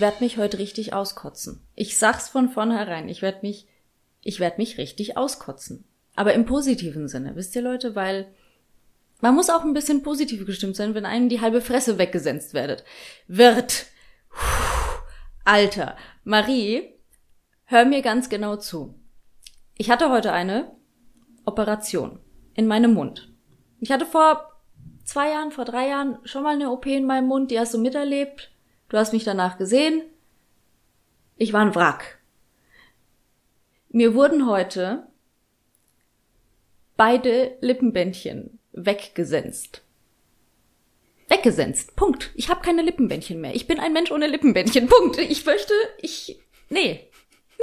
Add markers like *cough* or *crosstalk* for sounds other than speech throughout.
Ich werde mich heute richtig auskotzen. Ich sag's von vornherein. Ich werde mich, ich werde mich richtig auskotzen. Aber im positiven Sinne, wisst ihr Leute, weil man muss auch ein bisschen positiv gestimmt sein, wenn einem die halbe Fresse weggesenzt werdet. Wird. Puh, Alter. Marie, hör mir ganz genau zu. Ich hatte heute eine Operation in meinem Mund. Ich hatte vor zwei Jahren, vor drei Jahren schon mal eine OP in meinem Mund, die hast du miterlebt. Du hast mich danach gesehen. Ich war ein Wrack. Mir wurden heute beide Lippenbändchen weggesenzt. Weggesenzt. Punkt. Ich habe keine Lippenbändchen mehr. Ich bin ein Mensch ohne Lippenbändchen. Punkt. Ich möchte, ich, nee,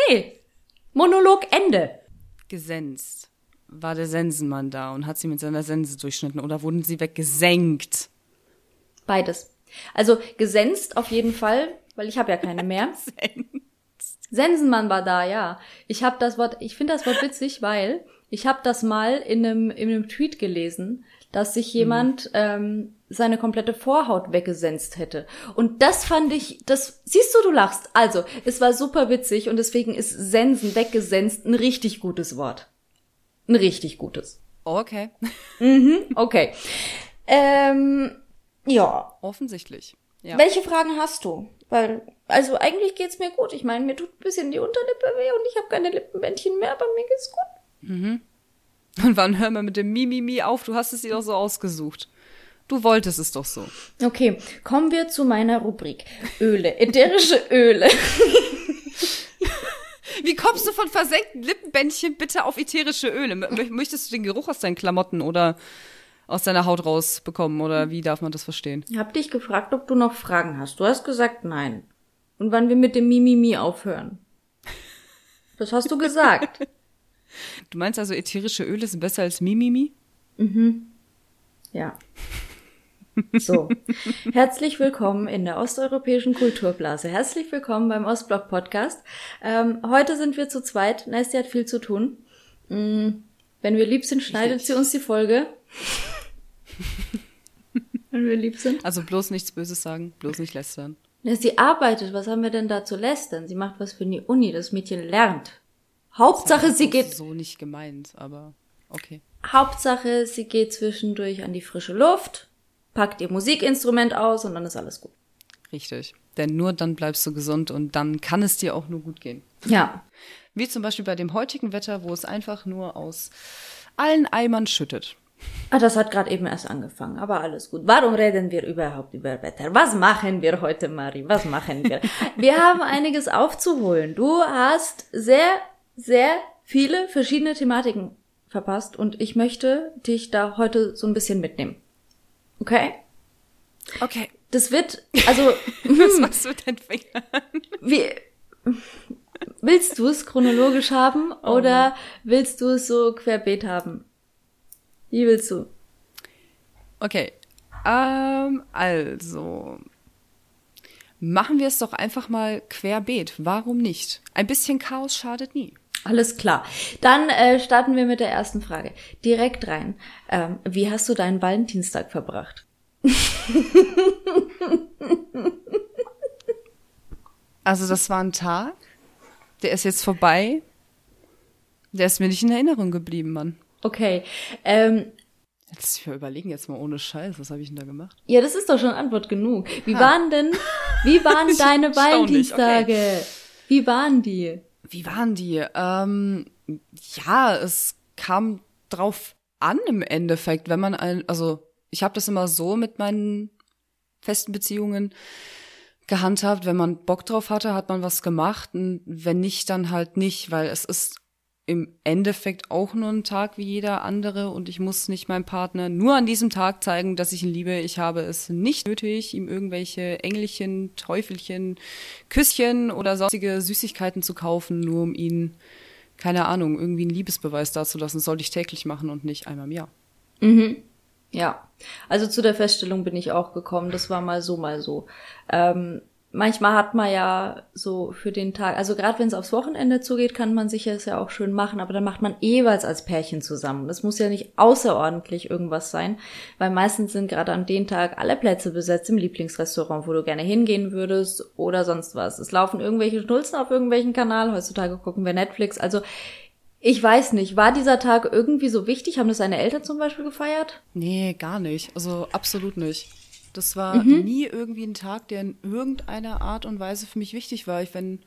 nee. Monolog Ende. Gesenzt. War der Sensenmann da und hat sie mit seiner Sense durchschnitten oder wurden sie weggesenkt? Beides. Also gesenzt auf jeden Fall, weil ich habe ja keine mehr. *laughs* Sensenmann war da, ja. Ich habe das Wort, ich finde das Wort witzig, weil ich habe das mal in einem, in einem Tweet gelesen, dass sich jemand mhm. ähm, seine komplette Vorhaut weggesenzt hätte. Und das fand ich, das, siehst du, du lachst. Also, es war super witzig und deswegen ist Sensen, weggesenzt, ein richtig gutes Wort. Ein richtig gutes. Okay. Mhm, okay. Ähm, ja. Offensichtlich. Ja. Welche Fragen hast du? Weil, also eigentlich geht's mir gut. Ich meine, mir tut ein bisschen die Unterlippe weh und ich habe keine Lippenbändchen mehr, aber mir geht's gut. Mhm. Und wann hör mal mit dem Mimimi auf? Du hast es dir doch so ausgesucht. Du wolltest es doch so. Okay, kommen wir zu meiner Rubrik. Öle, ätherische Öle. *laughs* Wie kommst du von versenkten Lippenbändchen bitte auf ätherische Öle? Möchtest du den Geruch aus deinen Klamotten oder aus deiner Haut rausbekommen? Oder wie darf man das verstehen? Ich hab dich gefragt, ob du noch Fragen hast. Du hast gesagt nein. Und wann wir mit dem Mimimi aufhören. Das hast du gesagt. *laughs* Du meinst also, ätherische Öle sind besser als Mimimi? Mhm. Ja. So, herzlich willkommen in der osteuropäischen Kulturblase. Herzlich willkommen beim Ostblock Podcast. Ähm, heute sind wir zu zweit. Nestie hat viel zu tun. Mhm. Wenn wir lieb sind, schneidet *laughs* sie uns die Folge. *laughs* Wenn wir lieb sind. Also bloß nichts Böses sagen, bloß nicht lästern. Ja, sie arbeitet. Was haben wir denn da zu lästern? Sie macht was für die Uni. Das Mädchen lernt. Hauptsache, sie geht. So nicht gemeint, aber okay. Hauptsache, sie geht zwischendurch an die frische Luft, packt ihr Musikinstrument aus und dann ist alles gut. Richtig. Denn nur dann bleibst du gesund und dann kann es dir auch nur gut gehen. Ja. Wie zum Beispiel bei dem heutigen Wetter, wo es einfach nur aus allen Eimern schüttet. Ah, das hat gerade eben erst angefangen, aber alles gut. Warum reden wir überhaupt über Wetter? Was machen wir heute, Marie? Was machen wir? *laughs* wir haben einiges aufzuholen. Du hast sehr sehr viele verschiedene Thematiken verpasst und ich möchte dich da heute so ein bisschen mitnehmen. Okay? Okay. Das wird, *laughs* also. Was hm. machst du mit deinen Fingern? Wie, willst du es chronologisch haben oh. oder willst du es so querbeet haben? Wie willst du? Okay. Ähm, also. Machen wir es doch einfach mal querbeet. Warum nicht? Ein bisschen Chaos schadet nie. Alles klar. Dann äh, starten wir mit der ersten Frage. Direkt rein. Ähm, wie hast du deinen Valentinstag verbracht? also das war ein Tag, der ist jetzt vorbei. Der ist mir nicht in Erinnerung geblieben, Mann. Okay. Ähm, Jetzt ich überlegen jetzt mal ohne Scheiß, was habe ich denn da gemacht? Ja, das ist doch schon Antwort genug. Wie ha. waren denn, wie *laughs* waren deine Valentinstage? Okay. Wie waren die? Wie waren die? Ähm, ja, es kam drauf an im Endeffekt, wenn man ein, also ich habe das immer so mit meinen festen Beziehungen gehandhabt, wenn man Bock drauf hatte, hat man was gemacht und wenn nicht, dann halt nicht, weil es ist im Endeffekt auch nur ein Tag wie jeder andere und ich muss nicht meinem Partner nur an diesem Tag zeigen, dass ich ihn liebe. Ich habe es nicht nötig, ihm irgendwelche Engelchen, Teufelchen, Küsschen oder sonstige Süßigkeiten zu kaufen, nur um ihn, keine Ahnung, irgendwie einen Liebesbeweis dazulassen. Das sollte ich täglich machen und nicht einmal im Jahr. Mhm. Ja. Also zu der Feststellung bin ich auch gekommen. Das war mal so, mal so. Ähm, manchmal hat man ja so für den Tag, also gerade wenn es aufs Wochenende zugeht, kann man sich es ja auch schön machen, aber dann macht man jeweils als Pärchen zusammen. Das muss ja nicht außerordentlich irgendwas sein, weil meistens sind gerade an dem Tag alle Plätze besetzt im Lieblingsrestaurant, wo du gerne hingehen würdest oder sonst was. Es laufen irgendwelche Schnulzen auf irgendwelchen Kanal, heutzutage gucken wir Netflix, also ich weiß nicht, war dieser Tag irgendwie so wichtig? Haben das deine Eltern zum Beispiel gefeiert? Nee, gar nicht. Also absolut nicht. Das war mhm. nie irgendwie ein Tag, der in irgendeiner Art und Weise für mich wichtig war. Ich, wenn,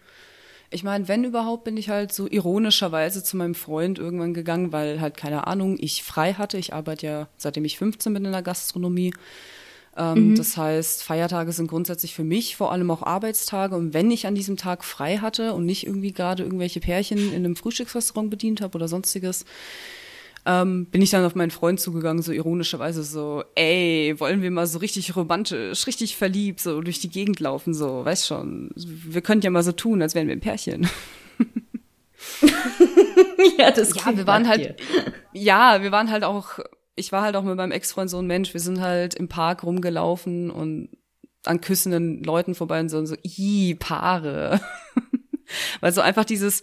ich meine, wenn überhaupt, bin ich halt so ironischerweise zu meinem Freund irgendwann gegangen, weil halt, keine Ahnung, ich frei hatte. Ich arbeite ja, seitdem ich 15 bin in der Gastronomie. Ähm, mhm. Das heißt, Feiertage sind grundsätzlich für mich vor allem auch Arbeitstage. Und wenn ich an diesem Tag frei hatte und nicht irgendwie gerade irgendwelche Pärchen in einem Frühstücksrestaurant bedient habe oder sonstiges, ähm, bin ich dann auf meinen Freund zugegangen, so ironischerweise so, ey, wollen wir mal so richtig romantisch, richtig verliebt, so durch die Gegend laufen, so, weißt schon, wir könnten ja mal so tun, als wären wir ein Pärchen. *laughs* ja, das Ja, wir waren halt, ja, wir waren halt auch, ich war halt auch mit meinem Ex-Freund so ein Mensch, wir sind halt im Park rumgelaufen und an küssenden Leuten vorbei und so, und so, i, Paare. *laughs* Weil so einfach dieses,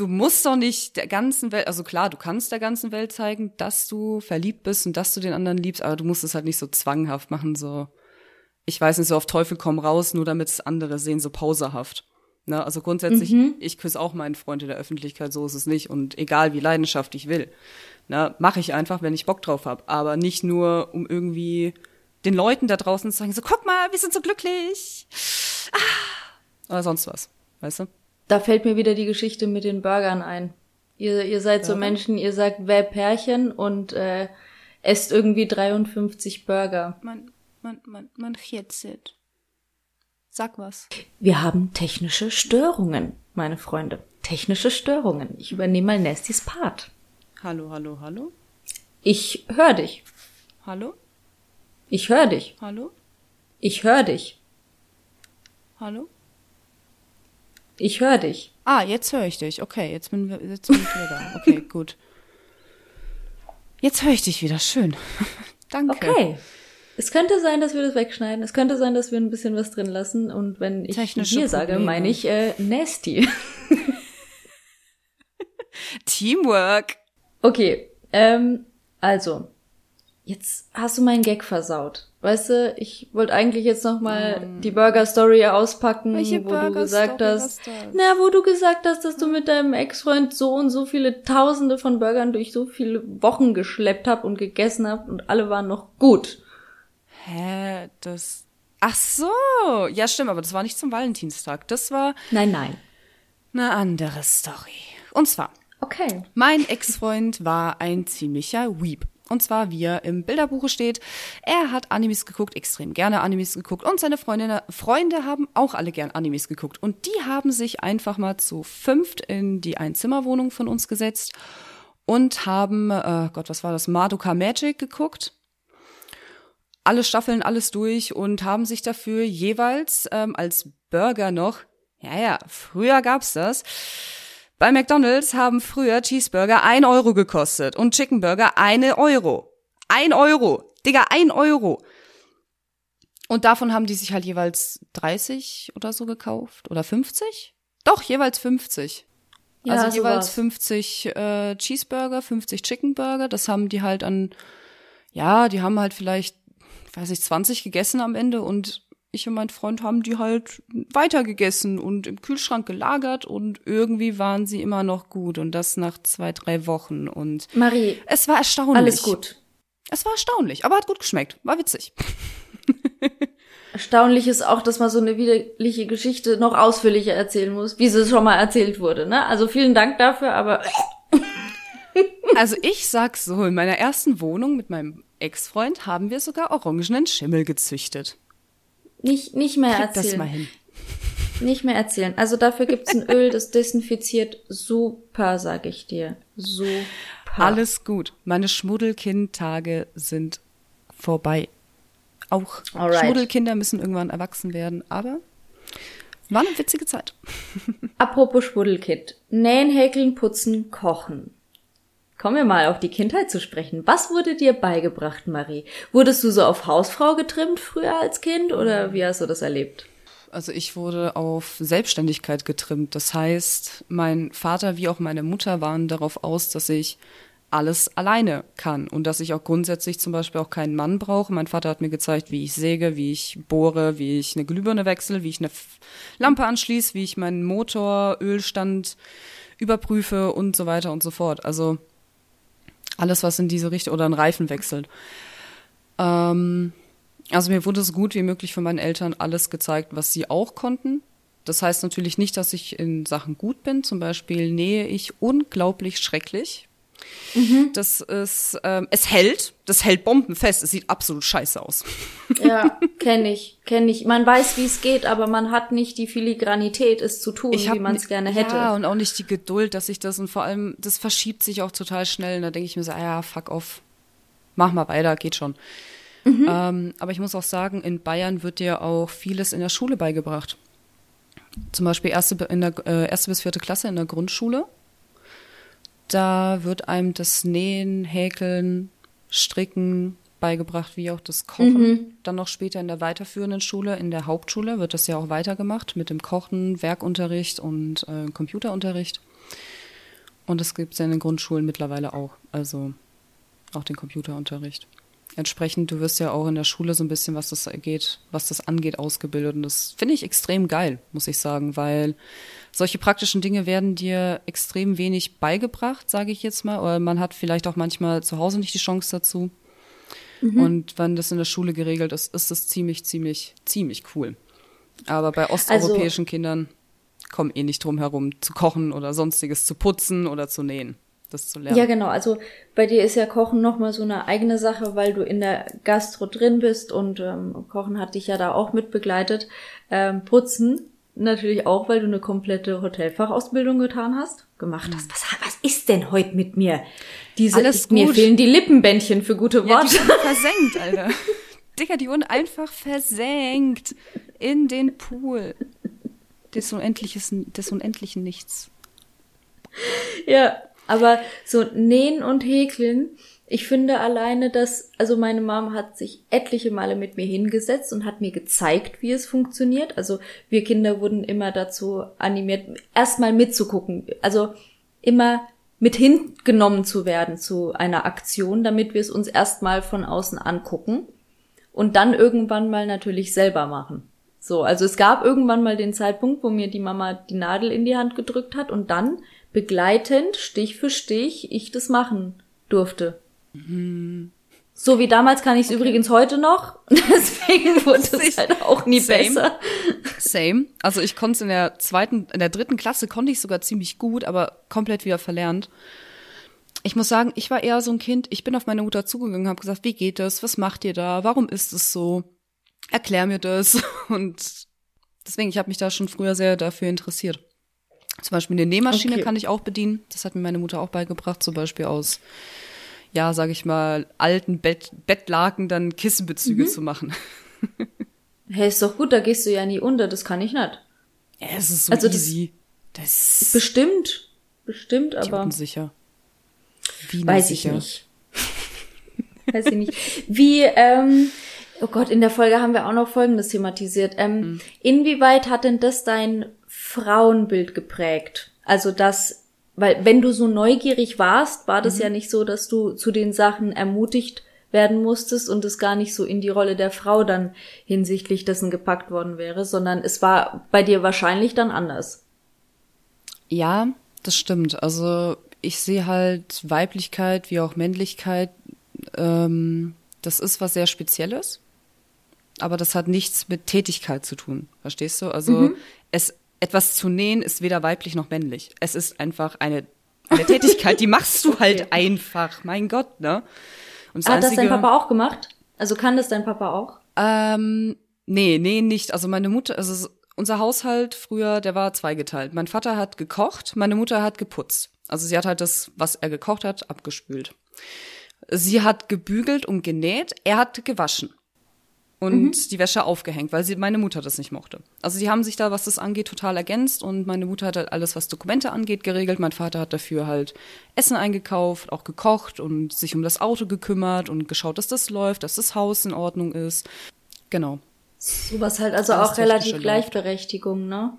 du musst doch nicht der ganzen Welt, also klar, du kannst der ganzen Welt zeigen, dass du verliebt bist und dass du den anderen liebst, aber du musst es halt nicht so zwanghaft machen, so, ich weiß nicht, so auf Teufel komm raus, nur damit es andere sehen, so pauserhaft. Ne? Also grundsätzlich, mhm. ich küsse auch meinen Freund in der Öffentlichkeit, so ist es nicht. Und egal wie leidenschaftlich ich will. Ne? Mache ich einfach, wenn ich Bock drauf habe. Aber nicht nur, um irgendwie den Leuten da draußen zu sagen, so guck mal, wir sind so glücklich. Ah. Oder sonst was. Weißt du? Da fällt mir wieder die Geschichte mit den Burgern ein. Ihr, ihr seid Burger? so Menschen, ihr sagt, wer Pärchen und äh, esst irgendwie 53 Burger. Man, man, man, man jetzt. Sag was. Wir haben technische Störungen, meine Freunde. Technische Störungen. Ich übernehme mal Nestys Part. Hallo, hallo, hallo. Ich höre dich. Hallo? Ich höre dich. Hallo? Ich höre dich. Hallo? Ich höre dich. Ah, jetzt höre ich dich. Okay, jetzt bin, jetzt bin ich wieder da. Okay, *laughs* gut. Jetzt höre ich dich wieder. Schön. *laughs* Danke. Okay. Es könnte sein, dass wir das wegschneiden. Es könnte sein, dass wir ein bisschen was drin lassen. Und wenn ich Technische hier Probleme. sage, meine ich äh, nasty. *laughs* Teamwork. Okay. Ähm, also, jetzt hast du meinen Gag versaut. Weißt du, ich wollte eigentlich jetzt noch mal mm. die Burger Story auspacken, Welche wo Burger du gesagt hast, na, wo du gesagt hast, dass du mit deinem Ex-Freund so und so viele Tausende von Burgern durch so viele Wochen geschleppt habt und gegessen habt und alle waren noch gut. Hä, das Ach so, ja stimmt, aber das war nicht zum Valentinstag. Das war Nein, nein. Eine andere Story. Und zwar Okay. Mein Ex-Freund war ein ziemlicher Weep. Und zwar, wie er im Bilderbuche steht, er hat Animes geguckt, extrem gerne Animes geguckt und seine Freundinnen, Freunde haben auch alle gern Animes geguckt. Und die haben sich einfach mal zu fünft in die Einzimmerwohnung von uns gesetzt und haben, äh, Gott, was war das, Madoka Magic geguckt. Alle Staffeln, alles durch und haben sich dafür jeweils ähm, als Burger noch, ja, ja, früher gab's das, bei McDonald's haben früher Cheeseburger ein Euro gekostet und Chickenburger eine Euro. Ein Euro. Digga, ein Euro. Und davon haben die sich halt jeweils 30 oder so gekauft. Oder 50? Doch, jeweils 50. Ja, also jeweils sowas. 50 äh, Cheeseburger, 50 Chickenburger. Das haben die halt an, ja, die haben halt vielleicht, weiß ich, 20 gegessen am Ende und ich und mein Freund haben die halt weitergegessen und im Kühlschrank gelagert und irgendwie waren sie immer noch gut und das nach zwei, drei Wochen und Marie, es war erstaunlich. Alles gut. Es war erstaunlich, aber hat gut geschmeckt, war witzig. *laughs* Erstaunlich ist auch, dass man so eine widerliche Geschichte noch ausführlicher erzählen muss, wie sie schon mal erzählt wurde, ne? Also vielen Dank dafür, aber *laughs* Also ich sag so, in meiner ersten Wohnung mit meinem Ex-Freund haben wir sogar orangenen Schimmel gezüchtet. Nicht, nicht mehr Krieg erzählen. das mal hin. Nicht mehr erzählen. Also dafür gibt's ein Öl, das desinfiziert super, sag ich dir. Super. Alles gut. Meine Schmuddelkind-Tage sind vorbei. Auch Alright. Schmuddelkinder müssen irgendwann erwachsen werden, aber war eine witzige Zeit. *laughs* Apropos Schmuddelkind. Nähen, häkeln, putzen, kochen. Kommen wir mal auf die Kindheit zu sprechen. Was wurde dir beigebracht, Marie? Wurdest du so auf Hausfrau getrimmt früher als Kind oder wie hast du das erlebt? Also ich wurde auf Selbstständigkeit getrimmt. Das heißt, mein Vater wie auch meine Mutter waren darauf aus, dass ich alles alleine kann und dass ich auch grundsätzlich zum Beispiel auch keinen Mann brauche. Mein Vater hat mir gezeigt, wie ich säge, wie ich bohre, wie ich eine Glühbirne wechsle, wie ich eine Lampe anschließe, wie ich meinen Motor, Ölstand überprüfe und so weiter und so fort. Also alles, was in diese Richtung oder einen Reifen wechselt. Ähm, also mir wurde so gut wie möglich von meinen Eltern alles gezeigt, was sie auch konnten. Das heißt natürlich nicht, dass ich in Sachen gut bin. Zum Beispiel nähe ich unglaublich schrecklich. Mhm. Das ist, ähm, es hält, das hält bombenfest. Es sieht absolut scheiße aus. Ja, *laughs* kenne ich, kenne ich. Man weiß, wie es geht, aber man hat nicht die Filigranität, es zu tun, wie man es gerne hätte. Ja, und auch nicht die Geduld, dass ich das und vor allem, das verschiebt sich auch total schnell. Und da denke ich mir so, ah ja, fuck off, mach mal weiter, geht schon. Mhm. Ähm, aber ich muss auch sagen, in Bayern wird dir auch vieles in der Schule beigebracht. Zum Beispiel erste, in der, äh, erste bis vierte Klasse in der Grundschule da wird einem das Nähen, Häkeln, Stricken beigebracht, wie auch das Kochen. Mhm. Dann noch später in der weiterführenden Schule, in der Hauptschule wird das ja auch weitergemacht mit dem Kochen, Werkunterricht und äh, Computerunterricht. Und das gibt es ja in den Grundschulen mittlerweile auch, also auch den Computerunterricht. Entsprechend, du wirst ja auch in der Schule so ein bisschen, was das geht, was das angeht, ausgebildet. Und das finde ich extrem geil, muss ich sagen, weil solche praktischen Dinge werden dir extrem wenig beigebracht, sage ich jetzt mal. Oder man hat vielleicht auch manchmal zu Hause nicht die Chance dazu. Mhm. Und wenn das in der Schule geregelt ist, ist das ziemlich, ziemlich, ziemlich cool. Aber bei osteuropäischen also, Kindern kommen eh nicht drum herum, zu kochen oder sonstiges zu putzen oder zu nähen. Das zu lernen. Ja, genau. Also bei dir ist ja Kochen nochmal so eine eigene Sache, weil du in der Gastro drin bist und ähm, Kochen hat dich ja da auch mit begleitet. Ähm, putzen Natürlich auch, weil du eine komplette Hotelfachausbildung getan hast, gemacht hast. Was, was ist denn heute mit mir? Diese, Alles gut. Mir fehlen die Lippenbändchen für gute Worte. Ja, versenkt, Alter. *laughs* Digga, die wurden einfach versenkt in den Pool des, Unendliches, des unendlichen Nichts. Ja, aber so nähen und häkeln ich finde alleine, dass, also meine Mom hat sich etliche Male mit mir hingesetzt und hat mir gezeigt, wie es funktioniert. Also wir Kinder wurden immer dazu animiert, erstmal mitzugucken. Also immer mit hingenommen zu werden zu einer Aktion, damit wir es uns erstmal von außen angucken und dann irgendwann mal natürlich selber machen. So, also es gab irgendwann mal den Zeitpunkt, wo mir die Mama die Nadel in die Hand gedrückt hat und dann begleitend, Stich für Stich, ich das machen durfte. So wie damals kann ich es okay. übrigens heute noch. *laughs* Deswegen wurde es halt auch nie Same. besser. Same. Also ich konnte es in der zweiten, in der dritten Klasse konnte ich sogar ziemlich gut, aber komplett wieder verlernt. Ich muss sagen, ich war eher so ein Kind, ich bin auf meine Mutter zugegangen, habe gesagt, wie geht das? Was macht ihr da? Warum ist es so? Erklär mir das. *laughs* Und deswegen, ich habe mich da schon früher sehr dafür interessiert. Zum Beispiel eine Nähmaschine okay. kann ich auch bedienen. Das hat mir meine Mutter auch beigebracht, zum Beispiel aus ja, sage ich mal, alten Bett, Bettlaken dann Kissenbezüge mhm. zu machen. *laughs* hey, ist doch gut, da gehst du ja nie unter, das kann ich nicht. Ja, es ist so also easy. Das, das bestimmt, bestimmt, aber unsicher. Wie weiß sicher? ich nicht. *laughs* weiß ich nicht. Wie, ähm, oh Gott, in der Folge haben wir auch noch Folgendes thematisiert. Ähm, mhm. Inwieweit hat denn das dein Frauenbild geprägt? Also, dass weil wenn du so neugierig warst, war das mhm. ja nicht so, dass du zu den Sachen ermutigt werden musstest und es gar nicht so in die Rolle der Frau dann hinsichtlich dessen gepackt worden wäre, sondern es war bei dir wahrscheinlich dann anders. Ja, das stimmt. Also ich sehe halt Weiblichkeit wie auch Männlichkeit, ähm, das ist was sehr Spezielles, aber das hat nichts mit Tätigkeit zu tun. Verstehst du? Also mhm. es etwas zu nähen ist weder weiblich noch männlich. Es ist einfach eine, eine Tätigkeit, die machst du halt *laughs* okay. einfach. Mein Gott, ne? Und das Hat einzige, das dein Papa auch gemacht? Also kann das dein Papa auch? Ähm, nee, nee, nicht. Also meine Mutter, also unser Haushalt früher, der war zweigeteilt. Mein Vater hat gekocht, meine Mutter hat geputzt. Also sie hat halt das, was er gekocht hat, abgespült. Sie hat gebügelt und genäht, er hat gewaschen und mhm. die Wäsche aufgehängt, weil sie meine Mutter das nicht mochte. Also sie haben sich da, was das angeht, total ergänzt und meine Mutter hat halt alles, was Dokumente angeht, geregelt. Mein Vater hat dafür halt Essen eingekauft, auch gekocht und sich um das Auto gekümmert und geschaut, dass das läuft, dass das Haus in Ordnung ist. Genau. Sowas halt, also auch relativ Gleichberechtigung, ne?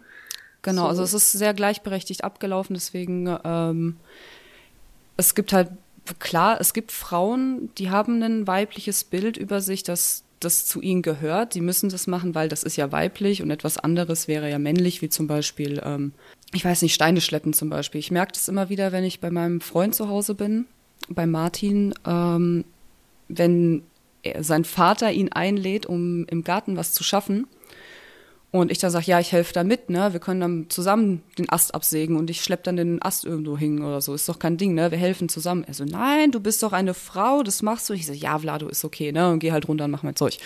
Genau, so. also es ist sehr gleichberechtigt abgelaufen, deswegen ähm, es gibt halt klar, es gibt Frauen, die haben ein weibliches Bild über sich, das das zu ihnen gehört. Sie müssen das machen, weil das ist ja weiblich und etwas anderes wäre ja männlich, wie zum Beispiel, ähm, ich weiß nicht, Steine schleppen zum Beispiel. Ich merke das immer wieder, wenn ich bei meinem Freund zu Hause bin, bei Martin, ähm, wenn er, sein Vater ihn einlädt, um im Garten was zu schaffen und ich dann sage, ja, ich helfe da mit, ne? Wir können dann zusammen den Ast absägen und ich schlepp dann den Ast irgendwo hin oder so. Ist doch kein Ding, ne? Wir helfen zusammen. Er so, nein, du bist doch eine Frau, das machst du. Ich so, ja, Vlado, ist okay, ne? Und geh halt runter und mach mein Zeug.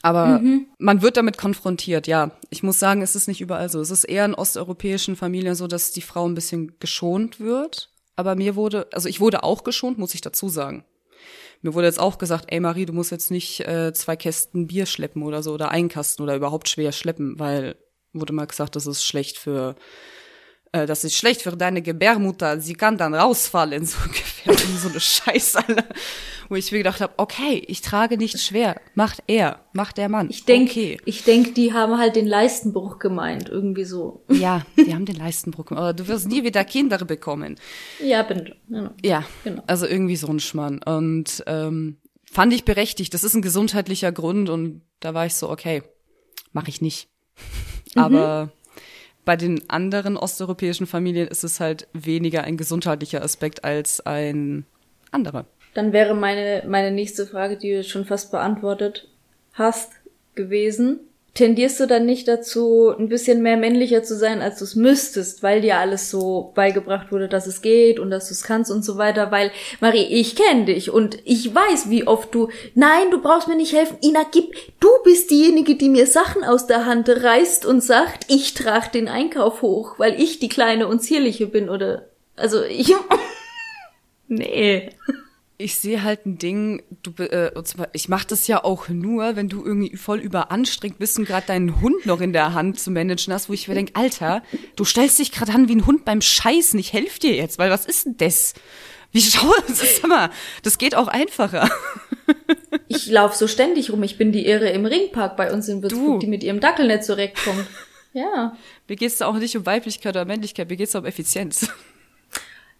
Aber mhm. man wird damit konfrontiert, ja. Ich muss sagen, es ist nicht überall so. Es ist eher in osteuropäischen Familien so, dass die Frau ein bisschen geschont wird. Aber mir wurde, also ich wurde auch geschont, muss ich dazu sagen. Mir wurde jetzt auch gesagt, ey Marie, du musst jetzt nicht äh, zwei Kästen Bier schleppen oder so oder einen Kasten oder überhaupt schwer schleppen, weil wurde mal gesagt, das ist schlecht für äh, das ist schlecht für deine Gebärmutter, sie kann dann rausfallen, *laughs* so ungefähr, so eine Scheiße. Wo ich mir gedacht habe, okay, ich trage nicht schwer, macht er, macht der Mann. Ich denke, okay. ich denk, die haben halt den Leistenbruch gemeint, irgendwie so. Ja, die *laughs* haben den Leistenbruch gemeint. Aber du wirst nie wieder Kinder bekommen. Ja, bin. Genau. Ja, genau. also irgendwie so ein Schmann. Und ähm, fand ich berechtigt. Das ist ein gesundheitlicher Grund und da war ich so, okay, mache ich nicht. *laughs* Mhm. Aber bei den anderen osteuropäischen Familien ist es halt weniger ein gesundheitlicher Aspekt als ein anderer. Dann wäre meine, meine nächste Frage, die du schon fast beantwortet hast, gewesen. Tendierst du dann nicht dazu, ein bisschen mehr männlicher zu sein, als du es müsstest, weil dir alles so beigebracht wurde, dass es geht und dass du es kannst und so weiter? Weil, Marie, ich kenne dich und ich weiß, wie oft du, nein, du brauchst mir nicht helfen, Ina, gib, du bist diejenige, die mir Sachen aus der Hand reißt und sagt, ich trage den Einkauf hoch, weil ich die Kleine und Zierliche bin oder, also ich, *laughs* nee ich sehe halt ein Ding, du, äh, ich mache das ja auch nur, wenn du irgendwie voll überanstrengt bist und gerade deinen Hund noch in der Hand zu managen hast, wo ich mir denke, Alter, du stellst dich gerade an wie ein Hund beim Scheißen, ich helfe dir jetzt, weil was ist denn das? Wie *laughs* schau, das ist immer, das geht auch einfacher. *laughs* Ich laufe so ständig rum, ich bin die Irre im Ringpark bei uns in Würzburg, die mit ihrem Dackel nicht zurechtkommt. *laughs* Ja. Mir geht's da auch nicht um Weiblichkeit oder Männlichkeit, mir geht's da um Effizienz.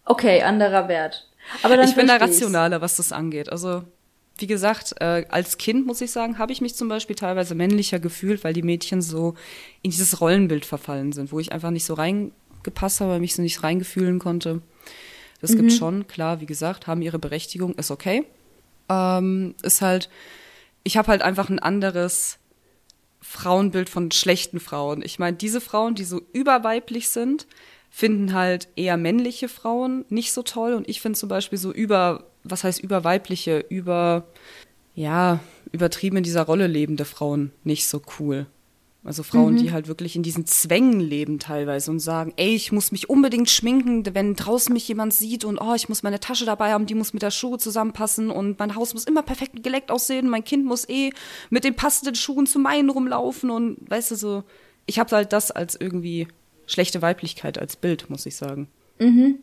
Okay, anderer Wert. Aber ich bin da rationaler, was das angeht. Also wie gesagt, äh, als Kind muss ich sagen, habe ich mich zum Beispiel teilweise männlicher gefühlt, weil die Mädchen so in dieses Rollenbild verfallen sind, wo ich einfach nicht so reingepasst habe, weil mich so nicht reingefühlen konnte. Das mhm. gibt schon, klar, wie gesagt, haben ihre Berechtigung, ist okay. Ähm, ist halt, ich habe halt einfach ein anderes Frauenbild von schlechten Frauen. Ich meine, diese Frauen, die so überweiblich sind, finden halt eher männliche Frauen nicht so toll und ich finde zum Beispiel so über, was heißt überweibliche, über, ja, übertrieben in dieser Rolle lebende Frauen nicht so cool. Also Frauen, mhm. die halt wirklich in diesen Zwängen leben teilweise und sagen, ey, ich muss mich unbedingt schminken, wenn draußen mich jemand sieht und oh, ich muss meine Tasche dabei haben, die muss mit der Schuhe zusammenpassen und mein Haus muss immer perfekt geleckt aussehen, mein Kind muss eh mit den passenden Schuhen zu meinen rumlaufen und weißt du so, ich habe halt das als irgendwie schlechte Weiblichkeit als Bild, muss ich sagen. Mhm.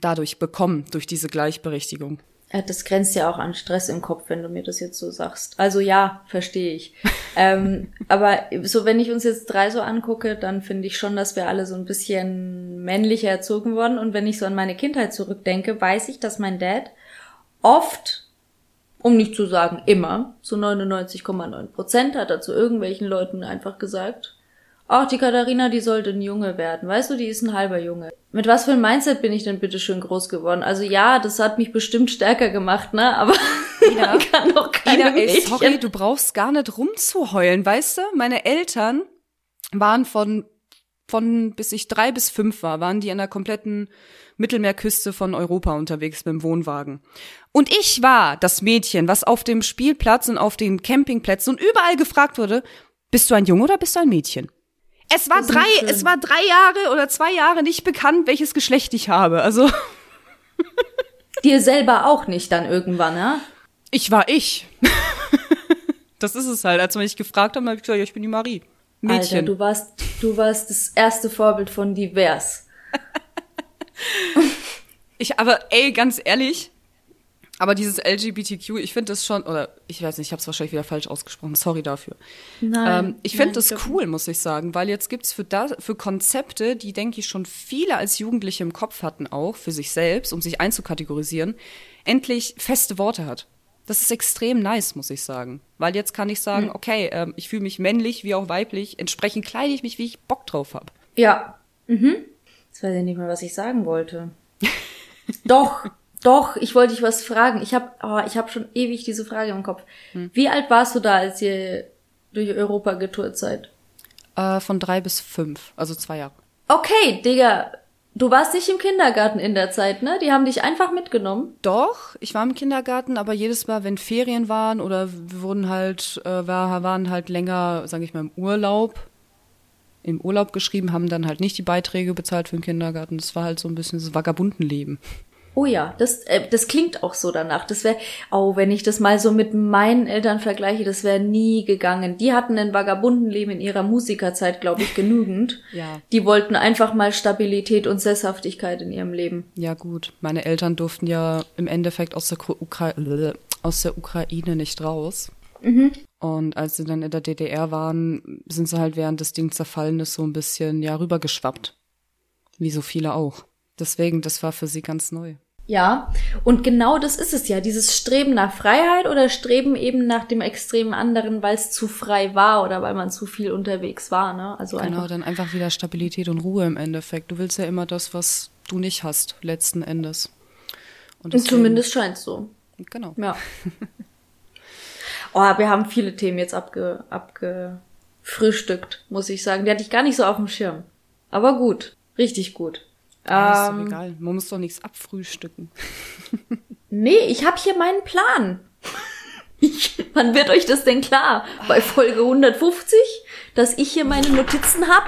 Dadurch bekommen, durch diese Gleichberechtigung. Das grenzt ja auch an Stress im Kopf, wenn du mir das jetzt so sagst. Also ja, verstehe ich. *laughs* ähm, aber so, wenn ich uns jetzt drei so angucke, dann finde ich schon, dass wir alle so ein bisschen männlicher erzogen wurden. Und wenn ich so an meine Kindheit zurückdenke, weiß ich, dass mein Dad oft, um nicht zu sagen immer, zu 99,9 Prozent hat er zu irgendwelchen Leuten einfach gesagt, Ach, die Katharina, die sollte ein Junge werden. Weißt du, die ist ein halber Junge. Mit was für ein Mindset bin ich denn bitte schön groß geworden? Also ja, das hat mich bestimmt stärker gemacht, ne? Aber *laughs* Ida, man kann doch keine Ida, ey, sorry, du brauchst gar nicht rumzuheulen, weißt du? Meine Eltern waren von von bis ich drei bis fünf war, waren die an der kompletten Mittelmeerküste von Europa unterwegs mit dem Wohnwagen. Und ich war das Mädchen, was auf dem Spielplatz und auf den Campingplätzen und überall gefragt wurde, bist du ein Junge oder bist du ein Mädchen? Es war drei, es war drei Jahre oder zwei Jahre nicht bekannt, welches Geschlecht ich habe. Also. *laughs* Dir selber auch nicht dann irgendwann, ja? Ich war ich. *laughs* das ist es halt. Als man mich gefragt hat, habe ich gesagt, ja, ich bin die Marie. Mädchen. Alter, du warst, du warst das erste Vorbild von divers. *laughs* ich, aber ey, ganz ehrlich, Aber dieses LGBTQ, ich finde das schon, oder ich weiß nicht, ich habe es wahrscheinlich wieder falsch ausgesprochen, sorry dafür. Nein. Ähm, ich finde das cool, muss ich sagen, weil jetzt gibt's für, das, für Konzepte, die, denke ich, schon viele als Jugendliche im Kopf hatten, auch für sich selbst, um sich einzukategorisieren, endlich feste Worte hat. Das ist extrem nice, muss ich sagen. Weil jetzt kann ich sagen, okay, ähm, ich fühle mich männlich wie auch weiblich, entsprechend kleide ich mich, wie ich Bock drauf habe. Ja. Mhm. Jetzt weiß ich nicht mehr, was ich sagen wollte. *laughs* doch, doch, ich wollte dich was fragen. Ich habe oh, ich hab schon ewig diese Frage im Kopf. Wie alt warst du da, als ihr durch Europa getourt seid? Äh, von drei bis fünf, also zwei Jahre. Okay, Digga, du warst nicht im Kindergarten in der Zeit, ne? Die haben dich einfach mitgenommen. Doch, ich war im Kindergarten, aber jedes Mal, wenn Ferien waren oder wir wurden halt, äh, war, waren halt länger, sage ich mal, im Urlaub, im Urlaub geschrieben, haben dann halt nicht die Beiträge bezahlt für den Kindergarten. Das war halt so ein bisschen das Vagabundenleben. Oh ja, das, äh, das klingt auch so danach. Das wäre, oh, wenn ich das mal so mit meinen Eltern vergleiche, das wäre nie gegangen. Die hatten ein Vagabundenleben in ihrer Musikerzeit, glaube ich, genügend. *laughs* Ja. Die wollten einfach mal Stabilität und Sesshaftigkeit in ihrem Leben. Ja gut, meine Eltern durften ja im Endeffekt aus der, Ukra aus der Ukraine nicht raus. Und als sie dann in der DDR waren, sind sie halt während das Ding zerfallen ist so ein bisschen ja rübergeschwappt. Wie so viele auch. Deswegen, das war für sie ganz neu. Ja, und genau das ist es ja, dieses Streben nach Freiheit oder Streben eben nach dem extremen anderen, weil es zu frei war oder weil man zu viel unterwegs war, ne? Also Genau, einfach. dann einfach wieder Stabilität und Ruhe im Endeffekt. Du willst ja immer das, was du nicht hast, letzten Endes. Und deswegen- zumindest scheint's so. Genau. Ja. *laughs* oh, wir haben viele Themen jetzt abge, abgefrühstückt, muss ich sagen. Die hatte ich gar nicht so auf dem Schirm. Aber gut, richtig gut. Ja, ist doch Ähm, egal. Man muss doch nichts abfrühstücken. *laughs* nee, ich habe hier meinen Plan. Ich, wann wird euch das denn klar? Bei Folge 150, dass ich hier meine Notizen hab?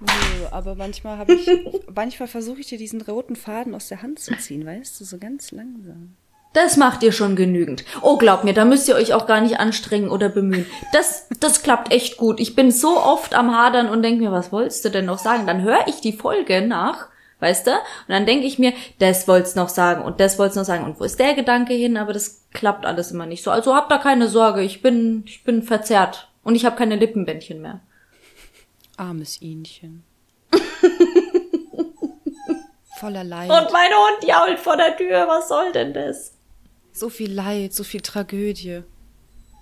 Nö, aber manchmal habe ich, *laughs* manchmal versuche ich dir diesen roten Faden aus der Hand zu ziehen, weißt du, so ganz langsam. Das macht ihr schon genügend. Oh, glaubt mir, da müsst ihr euch auch gar nicht anstrengen oder bemühen. Das, das klappt echt gut. Ich bin so oft am Hadern und denke mir, was wolltest du denn noch sagen? Dann höre ich die Folge nach, weißt du? Und dann denke ich mir, das wollt's noch sagen und das wollt's noch sagen. Und wo ist der Gedanke hin? Aber das klappt alles immer nicht so. Also habt da keine Sorge. Ich bin, ich bin verzerrt. Und ich habe keine Lippenbändchen mehr. Armes Ähnchen. *laughs* Voller Leid. Und mein Hund jault vor der Tür. Was soll denn das? so viel Leid, so viel Tragödie.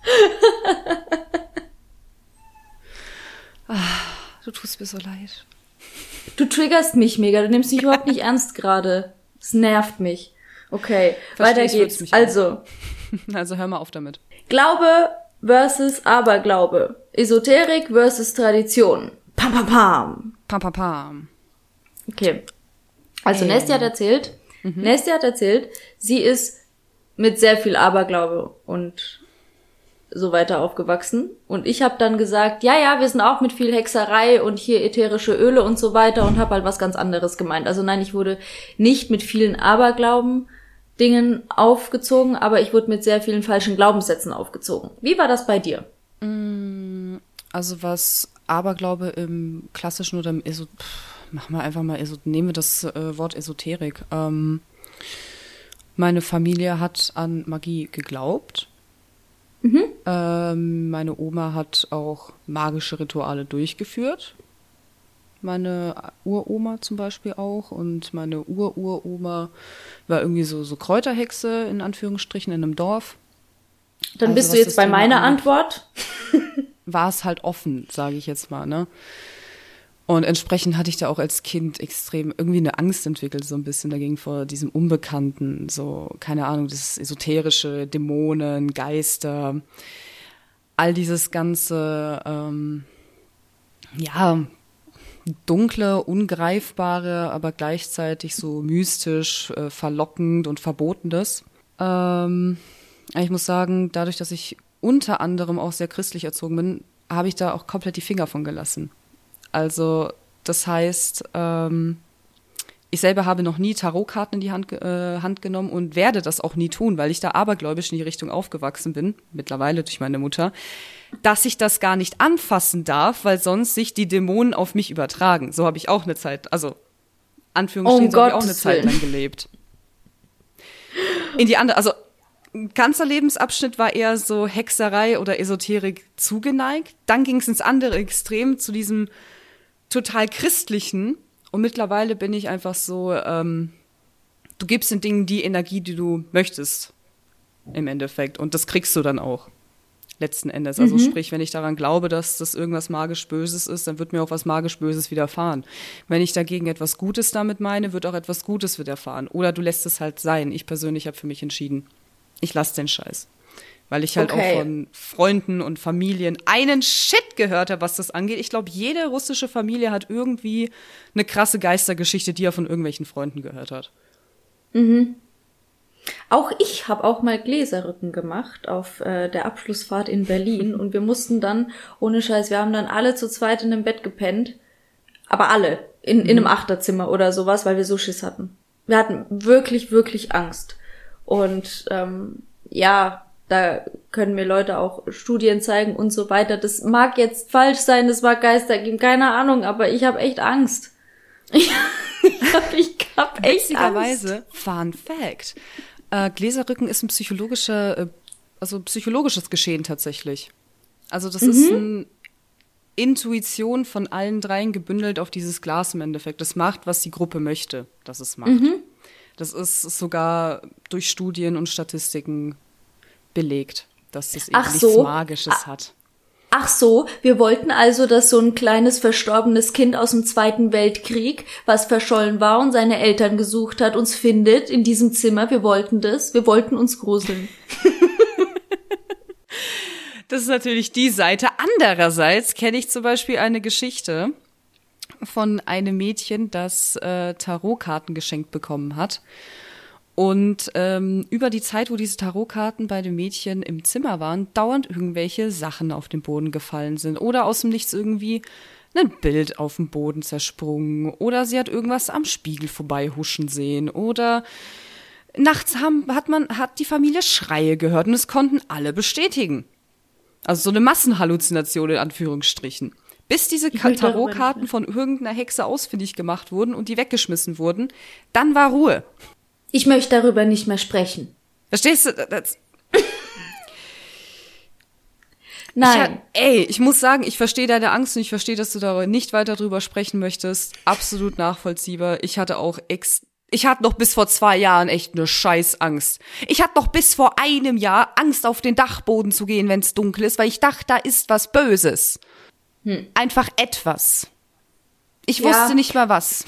*laughs* ah, du tust mir so leid. Du triggerst mich mega. Du nimmst mich *laughs* überhaupt nicht ernst gerade. Es nervt mich. Okay, Versteh weiter geht's. Also, *laughs* Also hör mal auf damit. Glaube versus Aberglaube. Esoterik versus Tradition. Pam, pam, pam. Pam, pam, pam. Okay. Also Ähm. Nestie hat erzählt, Nestie hat erzählt, sie ist mit sehr viel Aberglaube und so weiter aufgewachsen. Und ich habe dann gesagt, ja, ja, wir sind auch mit viel Hexerei und hier ätherische Öle und so weiter und habe halt was ganz anderes gemeint. Also nein, ich wurde nicht mit vielen Aberglauben Dingen aufgezogen, aber ich wurde mit sehr vielen falschen Glaubenssätzen aufgezogen. Wie war das bei dir? Also was Aberglaube im klassischen oder im Eso Pff, machen wir einfach mal Eso nehmen wir das äh, Wort Esoterik. Ähm, meine Familie hat an Magie geglaubt. Ähm, meine Oma hat auch magische Rituale durchgeführt. Meine Uroma zum Beispiel auch und meine Ururoma war irgendwie so, so Kräuterhexe in Anführungsstrichen in einem Dorf. Dann Also, bist du jetzt bei meiner. Antwort. *laughs* war es halt offen, sage ich jetzt mal, ne? Und entsprechend hatte ich da auch als Kind extrem irgendwie eine Angst entwickelt, so ein bisschen dagegen vor diesem Unbekannten, so, keine Ahnung, das esoterische, Dämonen, Geister, all dieses ganze, ähm, ja, dunkle, ungreifbare, aber gleichzeitig so mystisch, äh, verlockend und verbotenes. Ähm, ich muss sagen, dadurch, dass ich unter anderem auch sehr christlich erzogen bin, habe ich da auch komplett die Finger von gelassen. Also, das heißt, ähm, ich selber habe noch nie Tarotkarten in die Hand, äh, Hand genommen und werde das auch nie tun, weil ich da abergläubisch in die Richtung aufgewachsen bin, mittlerweile durch meine Mutter, dass ich das gar nicht anfassen darf, weil sonst sich die Dämonen auf mich übertragen. So habe ich auch eine Zeit, also Anführungsstrichen, Um so habe ich auch eine Zeit lang gelebt. In die andere, also ein ganzer Lebensabschnitt war eher so Hexerei oder Esoterik zugeneigt. Dann ging es ins andere Extrem zu diesem total christlichen. Und mittlerweile bin ich einfach so, ähm, du gibst den Dingen die Energie, die du möchtest. Im Endeffekt. Und das kriegst du dann auch. Letzten Endes. Also mhm. sprich, wenn ich daran glaube, dass das irgendwas magisch Böses ist, dann wird mir auch was magisch Böses widerfahren. Wenn ich dagegen etwas Gutes damit meine, wird auch etwas Gutes widerfahren. Oder du lässt es halt sein. Ich persönlich habe für mich entschieden, ich lasse den Scheiß. Weil ich halt okay. auch von Freunden und Familien einen Shit gehört habe, was das angeht. Ich glaube, jede russische Familie hat irgendwie eine krasse Geistergeschichte, die er von irgendwelchen Freunden gehört hat. Mhm. Auch ich habe auch mal Gläserrücken gemacht auf äh, der Abschlussfahrt in Berlin *laughs* und wir mussten dann, ohne Scheiß, wir haben dann alle zu zweit in einem Bett gepennt. Aber alle. In, in einem mhm. Achterzimmer oder sowas, weil wir so Schiss hatten. Wir hatten wirklich, wirklich Angst. Und ähm, ja, da können mir Leute auch Studien zeigen und so weiter. Das mag jetzt falsch sein, das mag Geister geben, keine Ahnung, aber ich habe echt Angst. Ich, ich hab, ich hab echt Angst. Fun Fact. Äh, Gläserrücken ist ein psychologischer, äh, also psychologisches Geschehen tatsächlich. Also das mhm. ist ein Intuition von allen dreien gebündelt auf dieses Glas im Endeffekt. Das macht, was die Gruppe möchte, dass es macht. Mhm. Das ist sogar durch Studien und Statistiken belegt, dass das eben Ach nichts Magisches Ach. hat. Ach so, wir wollten also, dass so ein kleines verstorbenes Kind aus dem Zweiten Weltkrieg, was verschollen war und seine Eltern gesucht hat, uns findet in diesem Zimmer. Wir wollten das. Wir wollten uns gruseln. *laughs* das ist natürlich die Seite. Andererseits kenne ich zum Beispiel eine Geschichte von einem Mädchen, das äh, Tarotkarten geschenkt bekommen hat. Und ähm, über die Zeit, wo diese Tarotkarten bei dem Mädchen im Zimmer waren, dauernd irgendwelche Sachen auf den Boden gefallen sind. Oder aus dem Nichts irgendwie ein Bild auf dem Boden zersprungen. Oder sie hat irgendwas am Spiegel vorbeihuschen sehen. Oder nachts haben, hat man, hat die Familie Schreie gehört und es konnten alle bestätigen. Also so eine Massenhalluzination in Anführungsstrichen. Bis diese Tarotkarten von irgendeiner Hexe ausfindig gemacht wurden und die weggeschmissen wurden, dann war Ruhe. Ich möchte darüber nicht mehr sprechen. Verstehst du? Das *laughs* Nein. Ich, ey, ich muss sagen, ich verstehe deine Angst und ich verstehe, dass du darüber nicht weiter drüber sprechen möchtest. Absolut nachvollziehbar. Ich hatte auch ex ich hatte noch bis vor zwei Jahren echt eine Scheißangst. Ich hatte noch bis vor einem Jahr Angst, auf den Dachboden zu gehen, wenn es dunkel ist, weil ich dachte, da ist was Böses. Hm. Einfach etwas. Ich ja. wusste nicht mal was.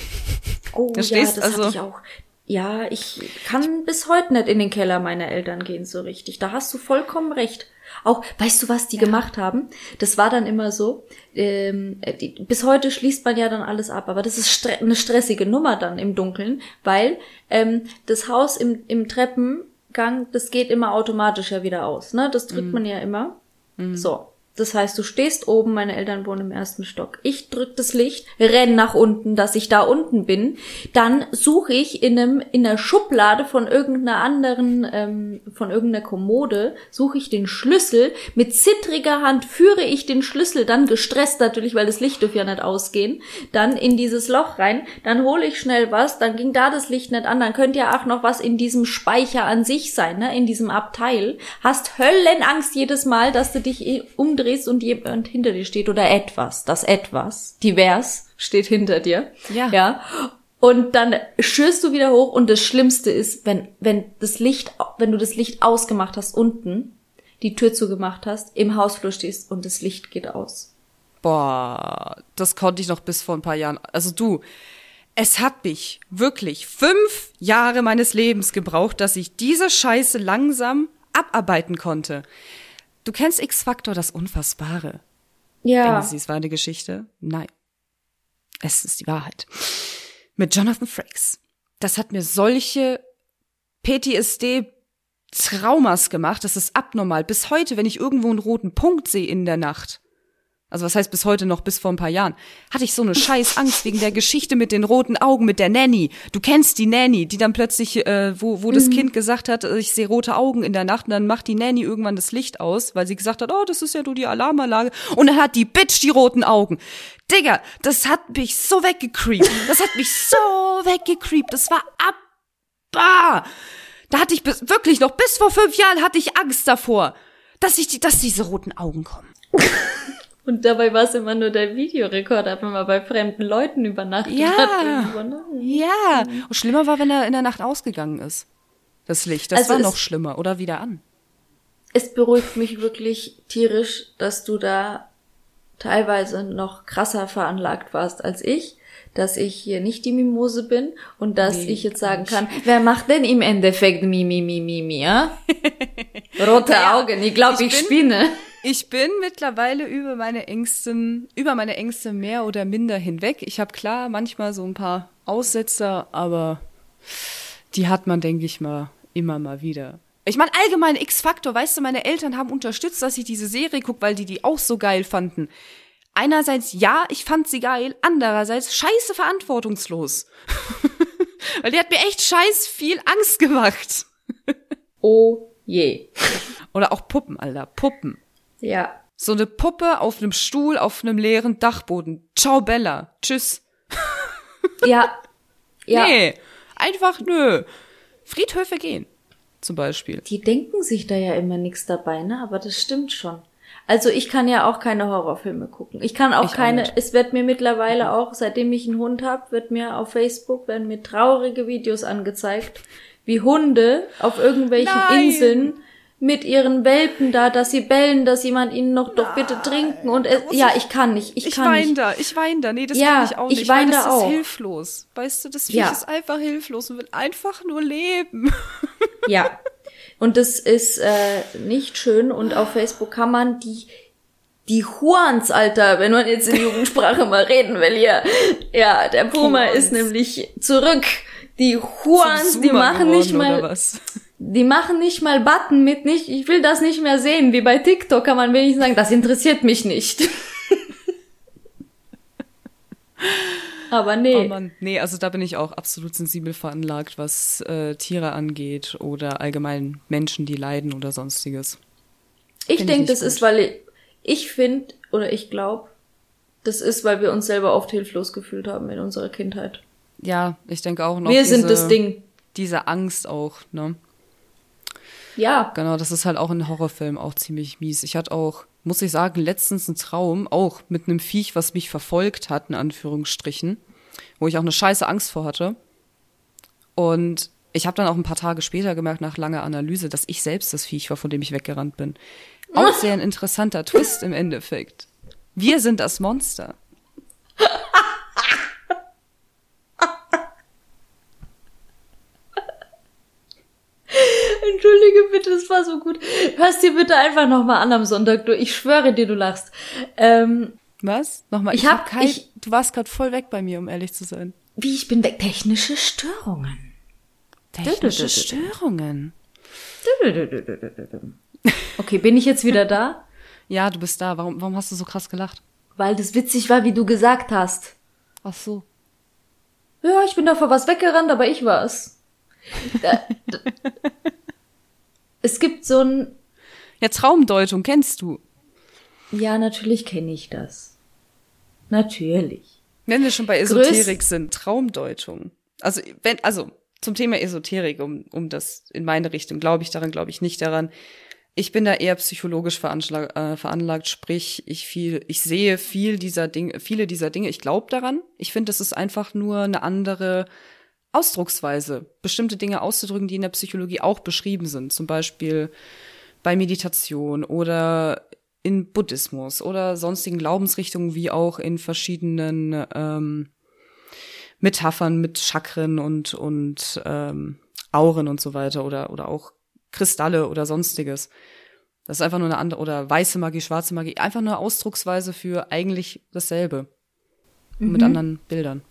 Oh Verstehst? ja, das also, hatte ich auch. Ja, ich kann bis heute nicht in den Keller meiner Eltern gehen so richtig. Da hast du vollkommen recht. Auch, weißt du, was die ja. gemacht haben? Das war dann immer so. Ähm, die, bis heute schließt man ja dann alles ab, aber das ist stre eine stressige Nummer dann im Dunkeln, weil ähm, das Haus im, im Treppengang, das geht immer automatisch ja wieder aus. Ne, das drückt mhm. man ja immer. Mhm. So. Das heißt, du stehst oben, meine Eltern wohnen im ersten Stock. Ich drück das Licht, renn nach unten, dass ich da unten bin. Dann suche ich in einem in der Schublade von irgendeiner anderen, ähm, von irgendeiner Kommode, suche ich den Schlüssel. Mit zittriger Hand führe ich den Schlüssel, dann gestresst natürlich, weil das Licht dürfte ja nicht ausgehen, dann in dieses Loch rein. Dann hole ich schnell was, dann ging da das Licht nicht an. Dann könnte ja auch noch was in diesem Speicher an sich sein, ne, in diesem Abteil. Hast Höllenangst jedes Mal, dass du dich umdrehst umdrehst und jemand hinter dir steht oder etwas, das etwas, divers, steht hinter dir. Ja. Ja. Und dann schürst du wieder hoch und das Schlimmste ist, wenn, wenn das Licht, wenn du das Licht ausgemacht hast unten, die Tür zugemacht hast, im Hausflur stehst und das Licht geht aus. Boah, das konnte ich noch bis vor ein paar Jahren. Also du, es hat mich wirklich fünf Jahre meines Lebens gebraucht, dass ich diese Scheiße langsam abarbeiten konnte. Du kennst X-Factor, das Unfassbare. Ja. Denken Sie, es war eine Geschichte? Nein. Es ist die Wahrheit. Mit Jonathan Frakes. Das hat mir solche PTSD Traumas gemacht, das ist abnormal. Bis heute, wenn ich irgendwo einen roten Punkt sehe in der Nacht, also was heißt bis heute noch, bis vor ein paar Jahren, hatte ich so eine scheiß Angst wegen der Geschichte mit den roten Augen, mit der Nanny. Du kennst die Nanny, die dann plötzlich, äh, wo, wo mhm. das Kind gesagt hat, ich sehe rote Augen in der Nacht und dann macht die Nanny irgendwann das Licht aus, weil sie gesagt hat, oh, das ist ja nur die Alarmanlage. Und dann hat die Bitch die roten Augen. Digga, das hat mich so weggecreept. Das hat mich so weggecreept. Das war ab. Bah! Da hatte ich bis, wirklich noch, bis vor fünf Jahren hatte ich Angst davor, dass ich die, dass diese roten Augen kommen. *laughs* Und dabei war es immer nur der Videorekorder, wenn man bei fremden Leuten übernachtet Ja. hat. Ja. Und schlimmer war, wenn er in der Nacht ausgegangen ist. Das Licht. Das Also war noch schlimmer. Oder wieder an. Es beruhigt mich wirklich tierisch, dass du da teilweise noch krasser veranlagt warst als ich, dass ich hier nicht die Mimose bin und dass Nee, ich jetzt sagen kann, wer macht denn im Endeffekt mi, mi, mi, mi, mi, ja? *laughs* Rote Naja, Augen, ich glaube, ich ich, bin- spinne. Ich bin mittlerweile über meine Ängsten, über meine Ängste mehr oder minder hinweg. Ich habe klar manchmal so ein paar Aussetzer, aber die hat man, denke ich mal, immer mal wieder. Ich meine, allgemein X-Faktor, weißt du, meine Eltern haben unterstützt, dass ich diese Serie gucke, weil die die auch so geil fanden. Einerseits ja, ich fand sie geil, andererseits scheiße verantwortungslos. *laughs* weil die hat mir echt scheiß viel Angst gemacht. Oh je. Oder auch Puppen, Alter, Puppen. Ja. So eine Puppe auf einem Stuhl auf einem leeren Dachboden. Ciao Bella. Tschüss. *laughs* Ja. Ja. Nee, einfach nö. Friedhöfe gehen. Zum Beispiel. Die denken sich da ja immer nichts dabei, ne? Aber das stimmt schon. Also ich kann ja auch keine Horrorfilme gucken. Ich kann auch Ich auch keine, nicht. es wird mir mittlerweile auch, seitdem ich einen Hund habe, wird mir auf Facebook, werden mir traurige Videos angezeigt, wie Hunde auf irgendwelchen Nein. Inseln mit ihren Welpen da, dass sie bellen, dass jemand ihnen noch doch bitte trinken und es, ja, ich kann nicht, ich, Ich kann weine nicht. da, ich weine da. Nee, das Ja, kann ich auch ich nicht. wein weil das da ist auch. hilflos. Weißt du, das Viech Ja. ist einfach hilflos und will einfach nur leben. *laughs* Ja. Und das ist äh, nicht schön und auf Facebook kann man die die Hurns, Alter, wenn man jetzt in Jugendsprache mal reden will hier. Ja, der Puma Hurns. ist nämlich zurück. Die Hurns, Zum die machen nicht mal? Die machen nicht mal Button mit nicht, ich will das nicht mehr sehen. Wie bei TikTok kann man wenigstens sagen, das interessiert mich nicht. *laughs* Aber nee. Oh Mann. Nee, also da bin ich auch absolut sensibel veranlagt, was äh, Tiere angeht oder allgemein Menschen, die leiden oder sonstiges. Ich denke, das gut. ist, weil ich, ich finde oder ich glaube, das ist, weil wir uns selber oft hilflos gefühlt haben in unserer Kindheit. Ja, ich denke auch noch. wir diese, sind das Ding. Diese Angst auch, ne? Ja. Genau, das ist halt auch in Horrorfilmen auch ziemlich mies. Ich hatte auch, muss ich sagen, letztens einen Traum, auch mit einem Viech, was mich verfolgt hat, in Anführungsstrichen, wo ich auch eine scheiße Angst vor hatte. Und ich habe dann auch ein paar Tage später gemerkt, nach langer Analyse, dass ich selbst das Viech war, von dem ich weggerannt bin. Auch *laughs* sehr ein interessanter Twist im Endeffekt. Wir sind das Monster. *laughs* Entschuldige bitte, das war so gut. Hörst dir bitte einfach nochmal an am Sonntag, du. Ich schwöre dir, du lachst. Ähm, Was? Nochmal, Ich ich, hab, hab- kein, ich- du warst gerade voll weg bei mir, um ehrlich zu sein. wie ich bin weg. Technische Störungen. Technische Störungen. Okay, bin ich jetzt wieder da? *laughs* Ja, du bist da. Warum, warum hast du so krass gelacht? Weil das witzig war, wie du gesagt hast. Ach so. Ja, ich bin da vor was weggerannt, aber ich war's. *laughs* Da, da, es gibt so ein, Ja, Traumdeutung kennst du. ja, natürlich kenne ich das. Natürlich. Wenn wir schon bei Größ- Esoterik sind, Traumdeutung. Also, wenn, also, zum Thema Esoterik, um, um das in meine Richtung, glaube ich daran, glaube ich nicht daran. Ich bin da eher psychologisch veranschlag, äh, veranlagt, sprich, ich viel, ich sehe viel dieser Dinge, viele dieser Dinge, ich glaube daran. Ich finde, es ist einfach nur eine andere Ausdrucksweise, bestimmte Dinge auszudrücken, die in der Psychologie auch beschrieben sind. Zum Beispiel bei Meditation oder in Buddhismus oder sonstigen Glaubensrichtungen, wie auch in verschiedenen ähm, Metaphern mit Chakren und, und ähm, Auren und so weiter oder, oder auch Kristalle oder sonstiges. Das ist einfach nur eine andere, oder weiße Magie, schwarze Magie, einfach nur Ausdrucksweise für eigentlich dasselbe. Mit anderen Bildern.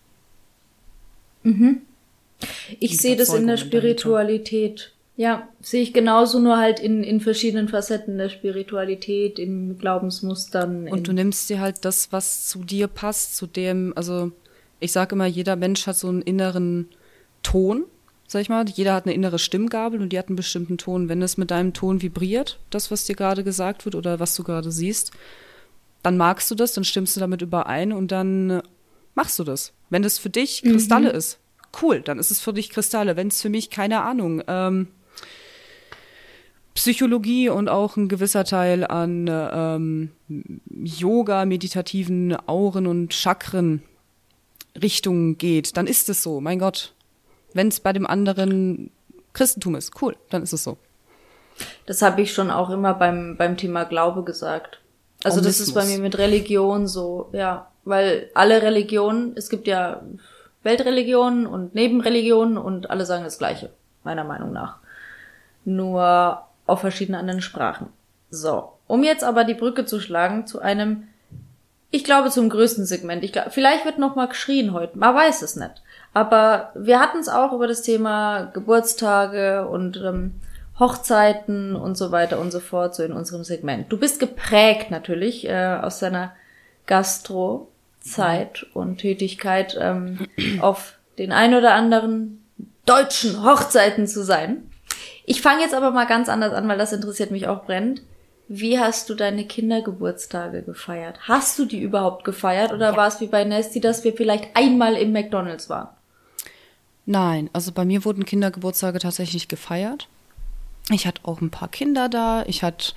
Ich sehe das in der. Spiritualität. Ja, sehe ich genauso, nur halt in, in verschiedenen Facetten der Spiritualität, in Glaubensmustern. Und in, du nimmst dir halt das, was zu dir passt, zu dem, also ich sage immer, jeder Mensch hat so einen inneren Ton, sag ich mal. Jeder hat eine innere Stimmgabel und die hat einen bestimmten Ton. Wenn es mit deinem Ton vibriert, das, was dir gerade gesagt wird oder was du gerade siehst, dann magst du das, dann stimmst du damit überein und dann machst du das. Wenn es für dich Kristalle ist, cool, dann ist es für dich Kristalle. Wenn es für mich, keine Ahnung, ähm, Psychologie und auch ein gewisser Teil an ähm, Yoga, meditativen Auren und Chakren Richtungen geht, dann ist es so. Mein Gott, wenn es bei dem anderen Christentum ist, cool, dann ist es so. Das habe ich schon auch immer beim, beim Thema Glaube gesagt. Also das ist bei mir mit Religion so, ja, weil alle Religionen, es gibt ja Weltreligionen und Nebenreligionen und alle sagen das Gleiche, meiner Meinung nach. Nur auf verschiedenen anderen Sprachen. So, um jetzt aber die Brücke zu schlagen zu einem, ich glaube zum größten Segment. Ich glaube, vielleicht wird noch mal geschrien heute, man weiß es nicht. Aber wir hatten es auch über das Thema Geburtstage und ähm, Hochzeiten und so weiter und so fort, so in unserem Segment. Du bist geprägt natürlich äh, aus deiner Gastro-Zeit und Tätigkeit ähm, auf den ein oder anderen deutschen Hochzeiten zu sein. Ich fange jetzt aber mal ganz anders an, weil das interessiert mich auch brennend. Wie hast du deine Kindergeburtstage gefeiert? Hast du die überhaupt gefeiert oder ja. war es wie bei Nesty, dass wir vielleicht einmal im McDonald's waren? Nein, also bei mir wurden Kindergeburtstage tatsächlich gefeiert. Ich hatte auch ein paar Kinder da. Ich hatte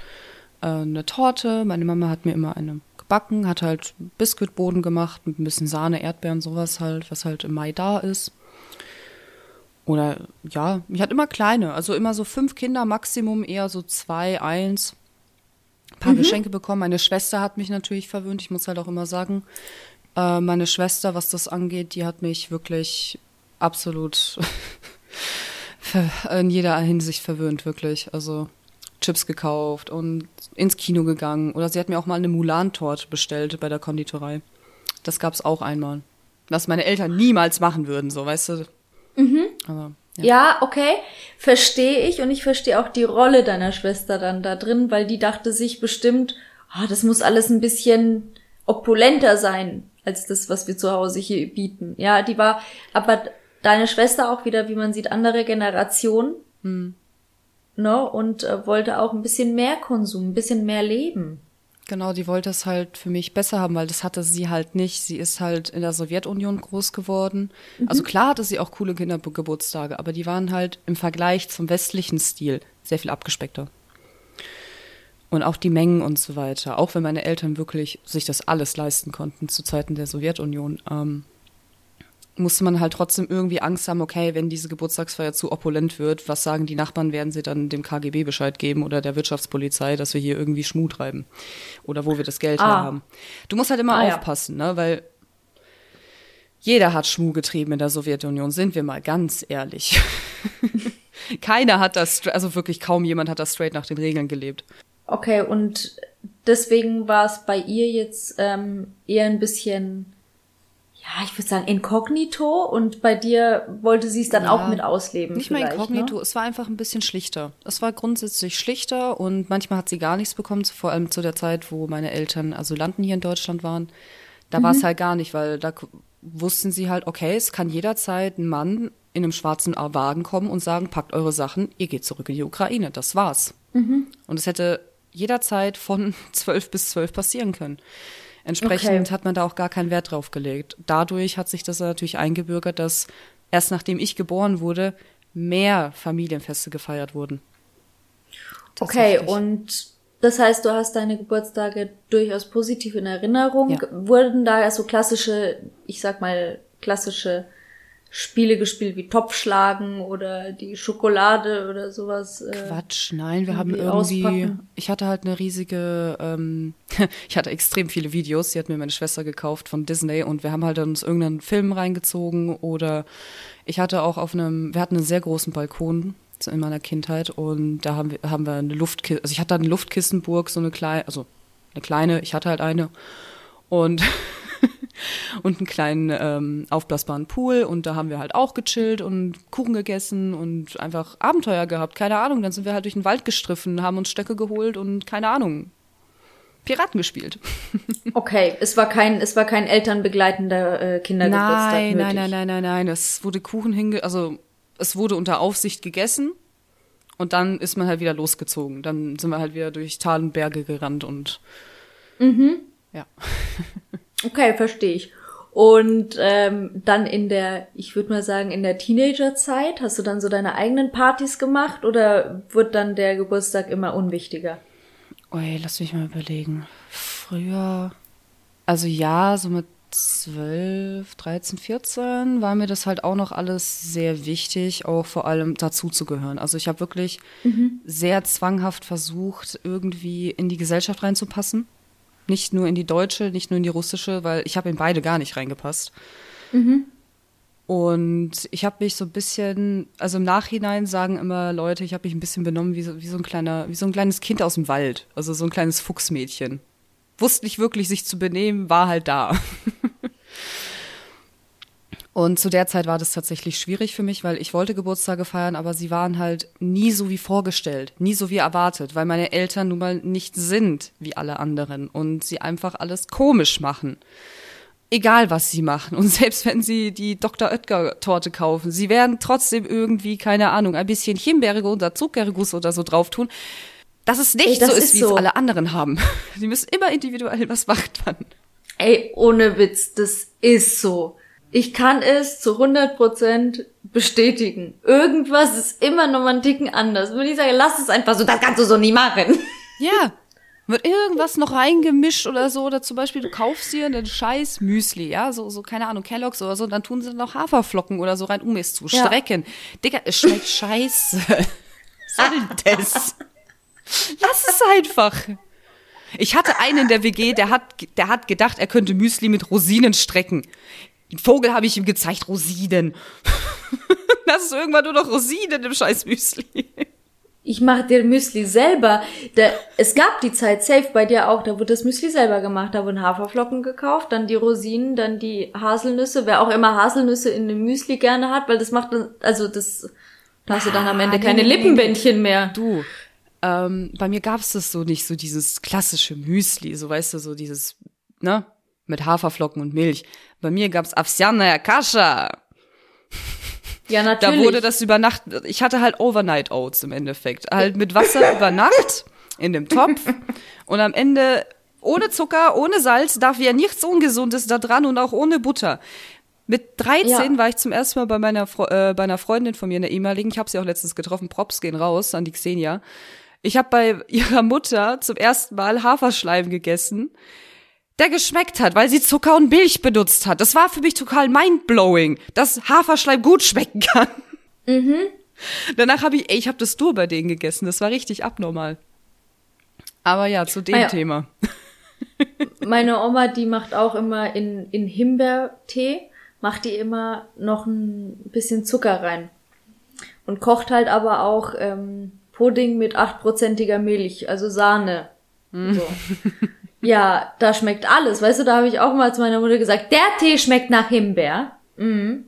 äh, eine Torte. Meine Mama hat mir immer eine gebacken, hat halt Biskuitboden gemacht mit ein bisschen Sahne, Erdbeeren, sowas halt, was halt im Mai da ist. Oder ja, ich hatte immer kleine, also immer so fünf Kinder Maximum, eher so zwei, eins. Ein paar mhm. Geschenke bekommen. Meine Schwester hat mich natürlich verwöhnt. Ich muss halt auch immer sagen, äh, meine Schwester, was das angeht, die hat mich wirklich absolut *laughs* in jeder Hinsicht verwöhnt, wirklich. Also Chips gekauft und ins Kino gegangen. Oder sie hat mir auch mal eine Mulan-Torte bestellt bei der Konditorei. Das gab's auch einmal. Was meine Eltern niemals machen würden, so, weißt du. Mhm. Aber, ja. ja, okay. Verstehe ich und ich verstehe auch die Rolle deiner Schwester dann da drin, weil die dachte sich bestimmt, oh, das muss alles ein bisschen opulenter sein als das, was wir zu Hause hier bieten. Ja, die war, aber deine Schwester auch wieder, wie man sieht, andere Generation. Hm. Ne? Und äh, wollte auch ein bisschen mehr Konsum, ein bisschen mehr Leben. Genau, die wollte es halt für mich besser haben, weil das hatte sie halt nicht. Sie ist halt in der Sowjetunion groß geworden. Mhm. Also klar hatte sie auch coole Kindergeburtstage, aber die waren halt im Vergleich zum westlichen Stil sehr viel abgespeckter. Und auch die Mengen und so weiter. Auch wenn meine Eltern wirklich sich das alles leisten konnten zu Zeiten der Sowjetunion. Ähm, musste man halt trotzdem irgendwie Angst haben, okay, wenn diese Geburtstagsfeier zu opulent wird, was sagen die Nachbarn, werden sie dann dem KGB Bescheid geben oder der Wirtschaftspolizei, dass wir hier irgendwie Schmuh treiben oder wo wir das Geld ah. haben. Du musst halt immer ah, aufpassen, ja. ne, weil jeder hat Schmuh getrieben in der Sowjetunion, sind wir mal ganz ehrlich. *laughs* Keiner hat das, also wirklich kaum jemand hat das straight nach den Regeln gelebt. Okay, und deswegen war es bei ihr jetzt ähm, eher ein bisschen ja, ich würde sagen, inkognito und bei dir wollte sie es dann ja, auch mit ausleben. Nicht mal inkognito, ne? es war einfach ein bisschen schlichter. Es war grundsätzlich schlichter und manchmal hat sie gar nichts bekommen, vor allem zu der Zeit, wo meine Eltern Asylanten hier in Deutschland waren. Da mhm. war es halt gar nicht, weil da wussten sie halt, okay, es kann jederzeit ein Mann in einem schwarzen Wagen kommen und sagen, packt eure Sachen, ihr geht zurück in die Ukraine. Das war's. Mhm. Und es hätte jederzeit von *laughs* zwölf bis zwölf passieren können. Entsprechend okay. hat man da auch gar keinen Wert drauf gelegt. Dadurch hat sich das natürlich eingebürgert, dass erst nachdem ich geboren wurde, mehr Familienfeste gefeiert wurden. Okay, und das heißt, du hast deine Geburtstage durchaus positiv in Erinnerung. Ja. Wurden da so klassische, ich sag mal, klassische Spiele gespielt wie Topfschlagen oder die Schokolade oder sowas. Äh, Quatsch, nein, wir haben irgendwie. Auspacken. Ich hatte halt eine riesige, ähm, *laughs* ich hatte extrem viele Videos, die hat mir meine Schwester gekauft von Disney und wir haben halt uns irgendeinen Film reingezogen oder ich hatte auch auf einem, wir hatten einen sehr großen Balkon in meiner Kindheit und da haben wir, haben wir eine Luftkiste, also ich hatte eine Luftkissenburg, so eine kleine, also eine kleine, ich hatte halt eine und *laughs* *laughs* und einen kleinen ähm, aufblasbaren Pool und da haben wir halt auch gechillt und Kuchen gegessen und einfach Abenteuer gehabt, keine Ahnung. Dann sind wir halt durch den Wald gestriffen, haben uns Stöcke geholt und keine Ahnung. Piraten gespielt. *laughs* Okay, es war kein, es war kein elternbegleitender äh, Kindergeburtstag nein, nötig. Nein, nein, nein, nein, nein. Es wurde Kuchen hinge, also es wurde unter Aufsicht gegessen und dann ist man halt wieder losgezogen. Dann sind wir halt wieder durch Tal und Berge gerannt und mhm. ja. *laughs* Okay, verstehe ich. Und ähm, dann in der, ich würde mal sagen, in der Teenagerzeit, hast du dann so deine eigenen Partys gemacht oder wird dann der Geburtstag immer unwichtiger? Ui, lass mich mal überlegen. Früher, also ja, so mit 12, 13, 14 war mir das halt auch noch alles sehr wichtig, auch vor allem dazu zu gehören. Also ich habe wirklich mhm. sehr zwanghaft versucht, irgendwie in die Gesellschaft reinzupassen. Nicht nur in die deutsche, nicht nur in die russische, weil ich habe in beide gar nicht reingepasst. Mhm. Und ich habe mich so ein bisschen, also im Nachhinein sagen immer Leute, ich habe mich ein bisschen benommen wie so, wie so ein kleiner, wie so ein kleines Kind aus dem Wald, also so ein kleines Fuchsmädchen. Wusste nicht wirklich, sich zu benehmen, war halt da. *laughs* Und zu der Zeit war das tatsächlich schwierig für mich, weil ich wollte Geburtstage feiern, aber sie waren halt nie so wie vorgestellt, nie so wie erwartet, weil meine Eltern nun mal nicht sind wie alle anderen und sie einfach alles komisch machen. Egal was sie machen. Und *laughs* selbst wenn sie die Dr. Oetker Torte kaufen, sie werden trotzdem irgendwie, keine Ahnung, ein bisschen Himbeere oder Zuckerguss oder so drauf tun, dass es nicht Ey, das so ist, ist wie so. es alle anderen haben. *laughs* Sie müssen immer individuell was machen. Ey, ohne Witz, das ist so. Ich kann es zu 100% bestätigen. Irgendwas ist immer noch mal einen Ticken anders. Wenn ich sage, lass es einfach so, das kannst du so nie machen. *laughs* Ja. Wird irgendwas noch reingemischt oder so, oder zum Beispiel du kaufst dir einen scheiß Müsli, ja, so, so, keine Ahnung, Kelloggs oder so, dann tun sie noch Haferflocken oder so rein, um es zu strecken. Ja. Digga, es schmeckt scheiße. Soll das? Lass es einfach. Ich hatte einen in der WG, der hat, der hat gedacht, er könnte Müsli mit Rosinen strecken. Den Vogel habe ich ihm gezeigt, Rosinen. *laughs* das ist irgendwann nur noch Rosinen im scheiß Müsli. Ich mache dir Müsli selber. Der, es gab die Zeit safe bei dir auch, da wurde das Müsli selber gemacht. Da wurden Haferflocken gekauft, dann die Rosinen, dann die Haselnüsse. Wer auch immer Haselnüsse in dem Müsli gerne hat, weil das macht, also das, da hast du dann am Ende ah, keine Lippenbändchen mehr. Du, ähm, bei mir gab's das so nicht, so dieses klassische Müsli, so weißt du, so dieses, ne, mit Haferflocken und Milch. Bei mir gab's Avsyanaya Kascha. Ja, natürlich. Da wurde das über Nacht, ich hatte halt Overnight Oats im Endeffekt. Halt mit Wasser *laughs* über Nacht in dem Topf und am Ende ohne Zucker, ohne Salz, darf ja nichts Ungesundes da dran und auch ohne Butter. Mit 13 ja. war ich zum ersten Mal bei meiner äh, bei einer Freundin von mir in der ehemaligen, ich habe sie auch letztens getroffen, Props gehen raus an die Xenia. Ich habe bei *laughs* ihrer Mutter zum ersten Mal Haferschleim gegessen der geschmeckt hat, weil sie Zucker und Milch benutzt hat. Das war für mich total mindblowing, dass Haferschleim gut schmecken kann. Mhm. Danach habe ich, ey, ich habe das Dur bei denen gegessen. Das war richtig abnormal. Aber ja, zu dem ah ja. Thema. *laughs* Meine Oma, die macht auch immer in, in Himbeertee, macht die immer noch ein bisschen Zucker rein. Und kocht halt aber auch ähm, Pudding mit achtprozentiger Milch, also Sahne. Mm. So. *laughs* Ja, da schmeckt alles. Weißt du, da habe ich auch mal zu meiner Mutter gesagt, der Tee schmeckt nach Himbeer. Mhm.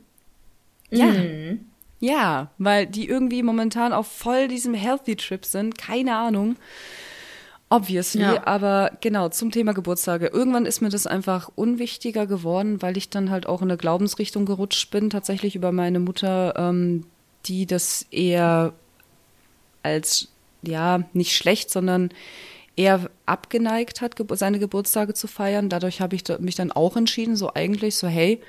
Ja. Mhm. Ja, weil die irgendwie momentan auf voll diesem Healthy Trip sind. Keine Ahnung. Obviously, ja. aber genau, zum Thema Geburtstage. Irgendwann ist mir das einfach unwichtiger geworden, weil ich dann halt auch in eine Glaubensrichtung gerutscht bin, tatsächlich über meine Mutter, ähm, die das eher als, ja, nicht schlecht, sondern eher abgeneigt hat, seine Geburtstage zu feiern. Dadurch habe ich mich dann auch entschieden, so eigentlich so, hey,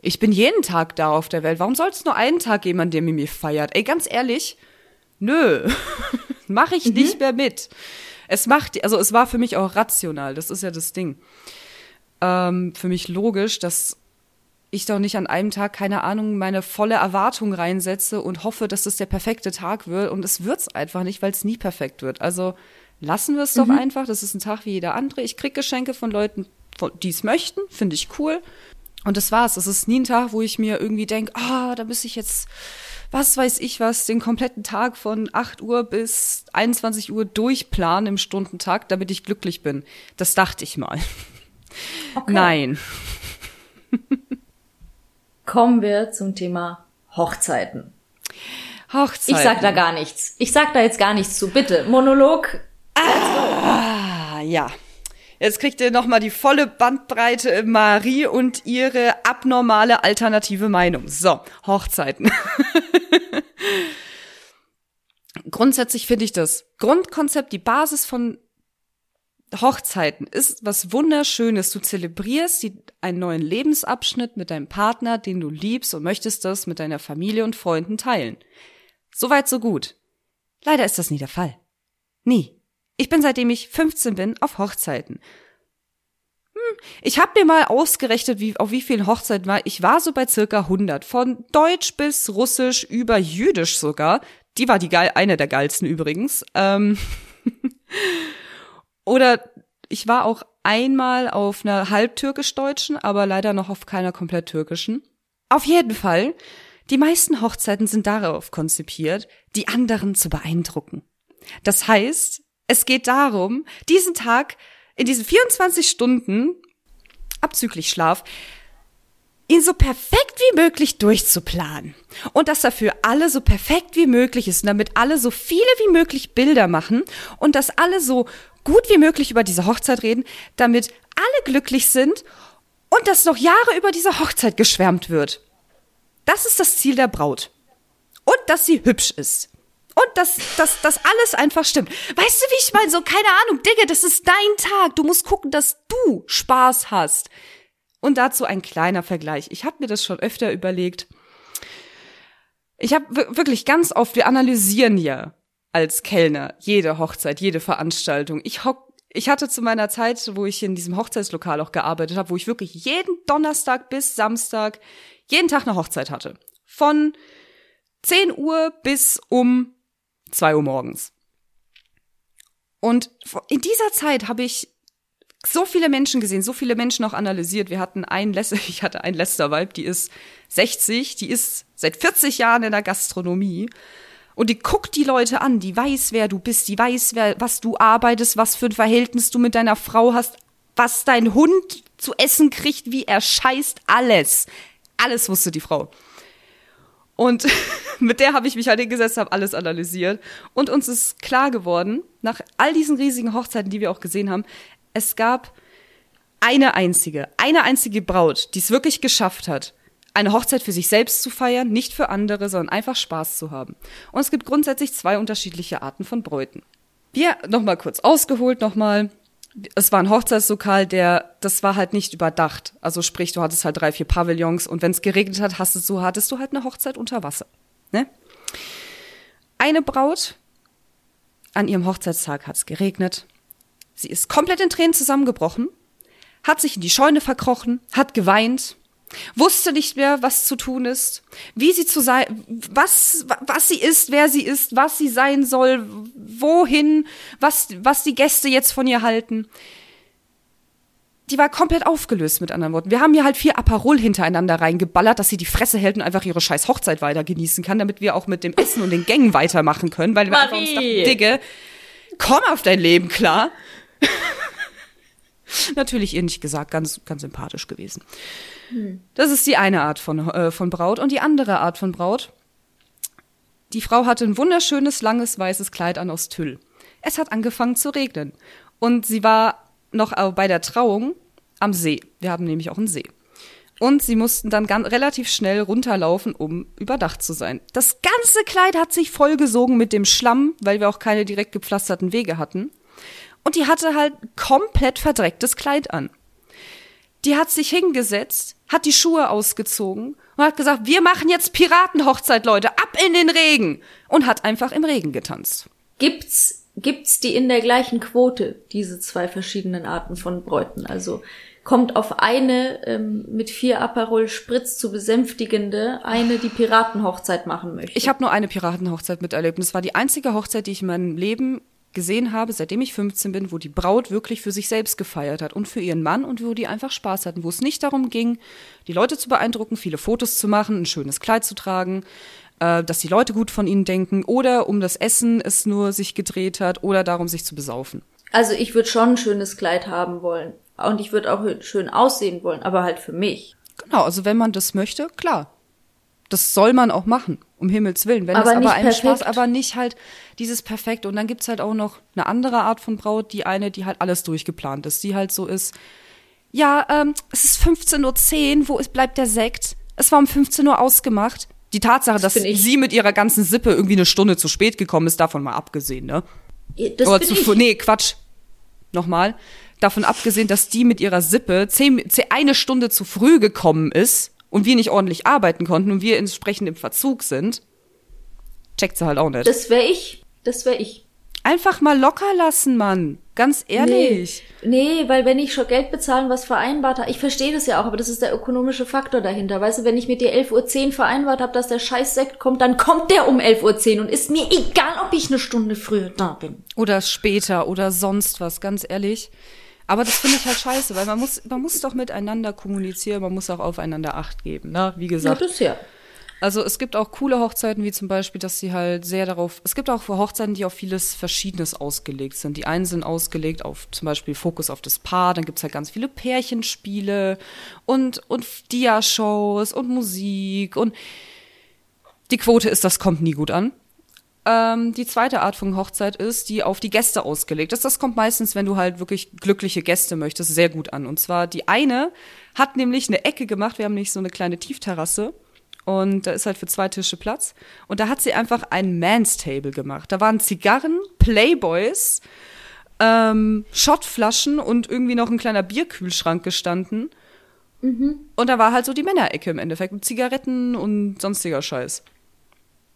ich bin jeden Tag da auf der Welt. Warum soll es nur einen Tag geben, an dem ihr mich feiert? Ey, ganz ehrlich, nö, *laughs* mache ich mhm. nicht mehr mit. Es macht, also es war für mich auch rational, das ist ja das Ding. Ähm, für mich logisch, dass ich doch nicht an einem Tag, keine Ahnung, meine volle Erwartung reinsetze und hoffe, dass es der perfekte Tag wird. Und es wird's einfach nicht, weil es nie perfekt wird. Also lassen wir es doch mhm. einfach. Das ist ein Tag wie jeder andere. Ich krieg Geschenke von Leuten, die es möchten, finde ich cool. Und das war's. Es ist nie ein Tag, wo ich mir irgendwie denke, ah, da müsste ich jetzt, was weiß ich was, den kompletten Tag von 8 Uhr bis 21 Uhr durchplanen im Stundentag, damit ich glücklich bin. Das dachte ich mal. Okay. Nein. Kommen wir zum Thema Hochzeiten. Hochzeiten. Ich sag da gar nichts. Ich sag da jetzt gar nichts zu. Bitte, Monolog Ah, ja. Jetzt kriegt ihr nochmal die volle Bandbreite Marie und ihre abnormale alternative Meinung. So, Hochzeiten. *laughs* Grundsätzlich finde ich das Grundkonzept, die Basis von Hochzeiten ist was Wunderschönes. Du zelebrierst die, einen neuen Lebensabschnitt mit deinem Partner, den du liebst und möchtest das mit deiner Familie und Freunden teilen. Soweit, so gut. Leider ist das nie der Fall. Nie. Ich bin seitdem ich 15 bin auf Hochzeiten. Hm, ich habe mir mal ausgerechnet, wie, auf wie vielen Hochzeiten war. Ich war so bei circa 100. Von Deutsch bis Russisch über Jüdisch sogar. Die war die geil, eine der geilsten übrigens. Ähm *laughs* Oder ich war auch einmal auf einer halbtürkisch-deutschen, aber leider noch auf keiner komplett türkischen. Auf jeden Fall, die meisten Hochzeiten sind darauf konzipiert, die anderen zu beeindrucken. Das heißt, es geht darum, diesen Tag in diesen 24 Stunden, abzüglich Schlaf, ihn so perfekt wie möglich durchzuplanen. Und dass er für alle so perfekt wie möglich ist und damit alle so viele wie möglich Bilder machen und dass alle so gut wie möglich über diese Hochzeit reden, damit alle glücklich sind und dass noch Jahre über diese Hochzeit geschwärmt wird. Das ist das Ziel der Braut. Und dass sie hübsch ist. Und dass, dass, dass alles einfach stimmt. Weißt du, wie ich meine? So, keine Ahnung, Digga, das ist dein Tag. Du musst gucken, dass du Spaß hast. Und dazu ein kleiner Vergleich. Ich habe mir das schon öfter überlegt. Ich habe wirklich ganz oft, wir analysieren ja als Kellner jede Hochzeit, jede Veranstaltung. Ich hock, ich hatte zu meiner Zeit, wo ich in diesem Hochzeitslokal auch gearbeitet habe, wo ich wirklich jeden Donnerstag bis Samstag jeden Tag eine Hochzeit hatte. Von 10 Uhr bis um 2 Uhr morgens. Und in dieser Zeit habe ich so viele Menschen gesehen, so viele Menschen auch analysiert. Wir hatten einen Lester, *laughs* ich hatte einen Lester-Vibe, die ist 60, die ist seit 40 Jahren in der Gastronomie und die guckt die Leute an, die weiß, wer du bist, die weiß, wer, was du arbeitest, was für ein Verhältnis du mit deiner Frau hast, was dein Hund zu essen kriegt, wie er scheißt, alles. Alles wusste die Frau. Und *laughs* mit der habe ich mich halt hingesetzt, habe alles analysiert. Und uns ist klar geworden, nach all diesen riesigen Hochzeiten, die wir auch gesehen haben, es gab eine einzige, eine einzige Braut, die es wirklich geschafft hat, eine Hochzeit für sich selbst zu feiern, nicht für andere, sondern einfach Spaß zu haben. Und es gibt grundsätzlich zwei unterschiedliche Arten von Bräuten. Wir, nochmal kurz ausgeholt, nochmal, es war ein Hochzeitslokal, der, das war halt nicht überdacht. Also sprich, du hattest halt drei, vier Pavillons und wenn es geregnet hat, hast du, so hattest du halt eine Hochzeit unter Wasser. Ne? Eine Braut, an ihrem Hochzeitstag hat es geregnet. Sie ist komplett in Tränen zusammengebrochen, hat sich in die Scheune verkrochen, hat geweint, wusste nicht mehr, was zu tun ist, wie sie zu sein, was, was sie ist, wer sie ist, was sie sein soll, wohin, was, was die Gäste jetzt von ihr halten. Die war komplett aufgelöst, mit anderen Worten. Wir haben ihr halt vier Aperol hintereinander reingeballert, dass sie die Fresse hält und einfach ihre scheiß Hochzeit weiter genießen kann, damit wir auch mit dem Essen und den Gängen weitermachen können, weil wir Marie. einfach uns dachten, Digge, komm auf dein Leben klar. *laughs* Natürlich ihr nicht gesagt, ganz, ganz sympathisch gewesen. Das ist die eine Art von, äh, von Braut. Und die andere Art von Braut, die Frau hatte ein wunderschönes, langes, weißes Kleid an aus Tüll. Es hat angefangen zu regnen. Und sie war noch bei der Trauung am See. Wir haben nämlich auch einen See. Und sie mussten dann ganz, relativ schnell runterlaufen, um überdacht zu sein. Das ganze Kleid hat sich vollgesogen mit dem Schlamm, weil wir auch keine direkt gepflasterten Wege hatten. Und die hatte halt komplett verdrecktes Kleid an die hat sich hingesetzt, hat die Schuhe ausgezogen und hat gesagt, wir machen jetzt Piratenhochzeit, Leute, ab in den Regen und hat einfach im Regen getanzt. Gibt's gibt's die in der gleichen Quote diese zwei verschiedenen Arten von Bräuten? Also kommt auf eine ähm, mit vier Aperol Spritz zu besänftigende, eine die Piratenhochzeit machen möchte. Ich habe nur eine Piratenhochzeit miterlebt es war die einzige Hochzeit, die ich in meinem Leben gesehen habe, seitdem ich 15 bin, wo die Braut wirklich für sich selbst gefeiert hat und für ihren Mann und wo die einfach Spaß hatten, wo es nicht darum ging, die Leute zu beeindrucken, viele Fotos zu machen, ein schönes Kleid zu tragen, äh, dass die Leute gut von ihnen denken oder um das Essen es nur sich gedreht hat oder darum, sich zu besaufen. Also ich würde schon ein schönes Kleid haben wollen und ich würde auch schön aussehen wollen, aber halt für mich. Genau, also wenn man das möchte, klar. Das soll man auch machen, um Himmels Willen. Wenn aber es aber einem Spaß, aber nicht halt dieses Perfekte. Und dann gibt's halt auch noch eine andere Art von Braut, die eine, die halt alles durchgeplant ist, die halt so ist, ja, ähm, es ist 15.10 Uhr, wo ist, bleibt der Sekt? Es war um 15 Uhr ausgemacht. Die Tatsache, das dass sie mit ihrer ganzen Sippe irgendwie eine Stunde zu spät gekommen ist, davon mal abgesehen, ne? Das Oder zu, ich. nee, Quatsch. nochmal. Davon abgesehen, dass die mit ihrer Sippe zehn, zehn, eine Stunde zu früh gekommen ist und wir nicht ordentlich arbeiten konnten und wir entsprechend im Verzug sind, checkt sie halt auch nicht. Das wäre ich. Das wäre ich. Einfach mal locker lassen, Mann. Ganz ehrlich. Nee, nee, weil wenn ich schon Geld bezahlen, was vereinbart habe, ich verstehe das ja auch, aber das ist der ökonomische Faktor dahinter. Weißt du, wenn ich mit dir 11.10 Uhr vereinbart habe, dass der Scheißsekt kommt, dann kommt der um 11.10 Uhr und ist mir egal, ob ich eine Stunde früher da bin. Oder später oder sonst was, ganz ehrlich. Aber das finde ich halt scheiße, weil man muss, man muss doch miteinander kommunizieren, man muss auch aufeinander Acht geben, ne? Wie gesagt. Ja, das ja. Also es gibt auch coole Hochzeiten, wie zum Beispiel, dass sie halt sehr darauf, es gibt auch Hochzeiten, die auf vieles Verschiedenes ausgelegt sind. Die einen sind ausgelegt auf zum Beispiel Fokus auf das Paar, dann gibt's halt ganz viele Pärchenspiele und, und Dia-Shows und Musik und die Quote ist, das kommt nie gut an. Ähm, die zweite Art von Hochzeit ist, die auf die Gäste ausgelegt ist. Das kommt meistens, wenn du halt wirklich glückliche Gäste möchtest, sehr gut an. Und zwar die eine hat nämlich eine Ecke gemacht, wir haben nämlich so eine kleine Tiefterrasse und da ist halt für zwei Tische Platz. Und da hat sie einfach ein Man's Table gemacht. Da waren Zigarren, Playboys, ähm, Schottflaschen und irgendwie noch ein kleiner Bierkühlschrank gestanden. Mhm. Und da war halt so die Männerecke im Endeffekt mit Zigaretten und sonstiger Scheiß.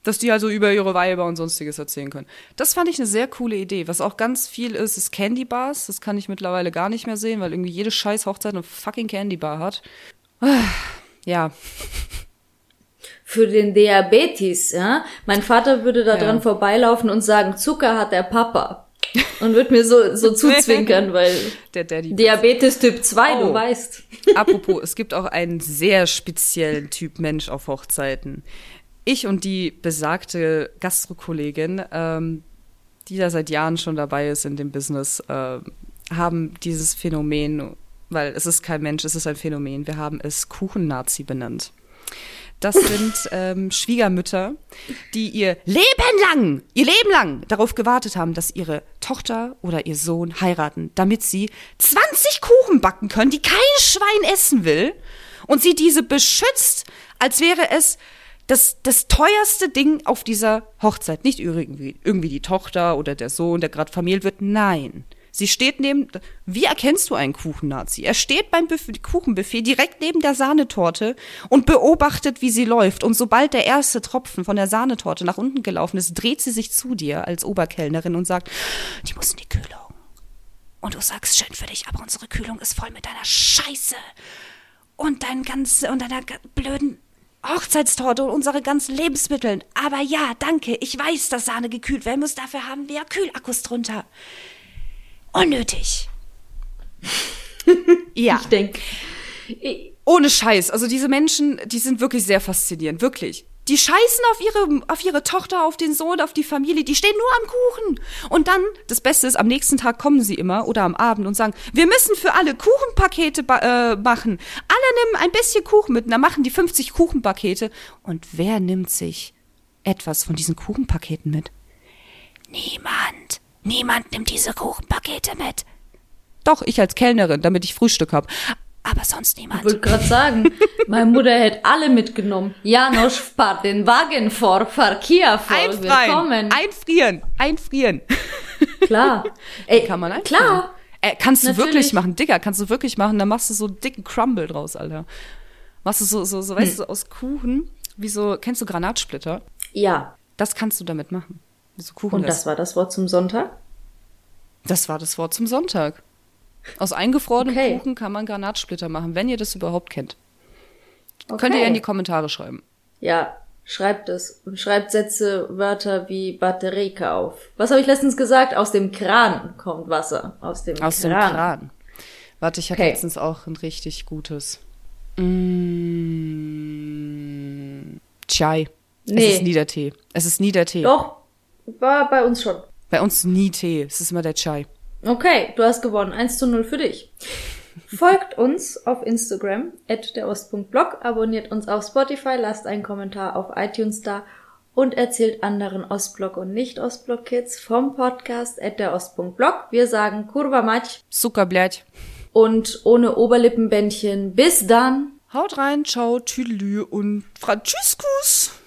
Dass die also über ihre Weiber und sonstiges erzählen können. Das fand ich eine sehr coole Idee. Was auch ganz viel ist, ist Candy Bars. Das kann ich mittlerweile gar nicht mehr sehen, weil irgendwie jede scheiß Hochzeit eine fucking Candy Bar hat. Ja *laughs* für den Diabetes, ja. Mein Vater würde da dran vorbeilaufen und sagen, Zucker hat der Papa. Und wird mir so, so *laughs* zuzwinkern, weil der Daddy Diabetes Typ 2, oh. du weißt. Apropos, es gibt auch einen sehr speziellen Typ Mensch auf Hochzeiten. Ich und die besagte Gastrokollegin, ähm, die da seit Jahren schon dabei ist in dem Business, äh, haben dieses Phänomen, weil es ist kein Mensch, es ist ein Phänomen, wir haben es Kuchen-Nazi benannt. Das *laughs* sind ähm, Schwiegermütter, die ihr Leben lang, ihr Leben lang darauf gewartet haben, dass ihre Tochter oder ihr Sohn heiraten, damit sie 20 Kuchen backen können, die kein Schwein essen will und sie diese beschützt, als wäre es das, das teuerste Ding auf dieser Hochzeit. Nicht irgendwie, irgendwie die Tochter oder der Sohn, der gerade vermählt wird. Nein. Sie steht neben, wie erkennst du einen Kuchen-Nazi? Er steht beim Buffet, Kuchenbuffet direkt neben der Sahnetorte und beobachtet, wie sie läuft. Und sobald der erste Tropfen von der Sahnetorte nach unten gelaufen ist, dreht sie sich zu dir als Oberkellnerin und sagt, die muss in die Kühlung. Und du sagst, schön für dich, aber unsere Kühlung ist voll mit deiner Scheiße. Und dein ganz, und deiner blöden Hochzeitstorte und unsere ganzen Lebensmittel. Aber ja, danke, ich weiß, dass Sahne gekühlt werden muss, dafür haben wir Kühlakkus drunter. Unnötig. *laughs* ja. Ich denke. Ohne Scheiß. Also diese Menschen, die sind wirklich sehr faszinierend. Wirklich. Die scheißen auf ihre, auf ihre Tochter, auf den Sohn, auf die Familie. Die stehen nur am Kuchen. Und dann, das Beste ist, am nächsten Tag kommen sie immer oder am Abend und sagen, wir müssen für alle Kuchenpakete äh, machen. Alle nehmen ein bisschen Kuchen mit. Und dann machen die 50 Kuchenpakete. Und wer nimmt sich etwas von diesen Kuchenpaketen mit? Niemand. Niemand nimmt diese Kuchenpakete mit. Doch, ich als Kellnerin, damit ich Frühstück hab. Aber sonst niemand. Ich wollte gerade sagen, meine Mutter hätte alle mitgenommen. Janosch, fahr den Wagen vor, fahr Kia vor. Einfrieren, einfrieren, einfrieren. Klar. *laughs* Ey, kann man einfrieren. Klar. Äh, kannst du Natürlich. wirklich machen, Digga, kannst du wirklich machen. Dann machst du so dicken Crumble draus, Alter. Machst du so, so, so weißt hm. du, aus Kuchen, wie so, kennst du Granatsplitter? Ja. Das kannst du damit machen. So Kuchen Und das war das Wort zum Sonntag? Das war das Wort zum Sonntag. Aus eingefrorenem okay. Kuchen kann man Granatsplitter machen, wenn ihr das überhaupt kennt. Okay. Könnt ihr ja in die Kommentare schreiben. Ja, schreibt es. Und schreibt Sätze, Wörter wie Batterieke auf. Was habe ich letztens gesagt? Aus dem Kran kommt Wasser. Aus dem Aus Kran. Aus dem Kran. Warte, ich hatte okay. letztens auch ein richtig gutes. Mmh, Chai. Nee. Es ist Niedertee. Es ist Niedertee. Doch, war bei uns schon. Bei uns nie Tee. Es ist immer der Chai. Okay, du hast gewonnen. 1 zu 0 für dich. *laughs* Folgt uns auf Instagram, at der Ost.blog, abonniert uns auf Spotify, lasst einen Kommentar auf iTunes da und erzählt anderen Ostblock und Nicht-Ostblock-Kids vom Podcast at der Ost.blog. Wir sagen Kurva Mać. Zucker, blять. Und ohne Oberlippenbändchen. Bis dann. Haut rein, ciao, tüdelü und Franziskus.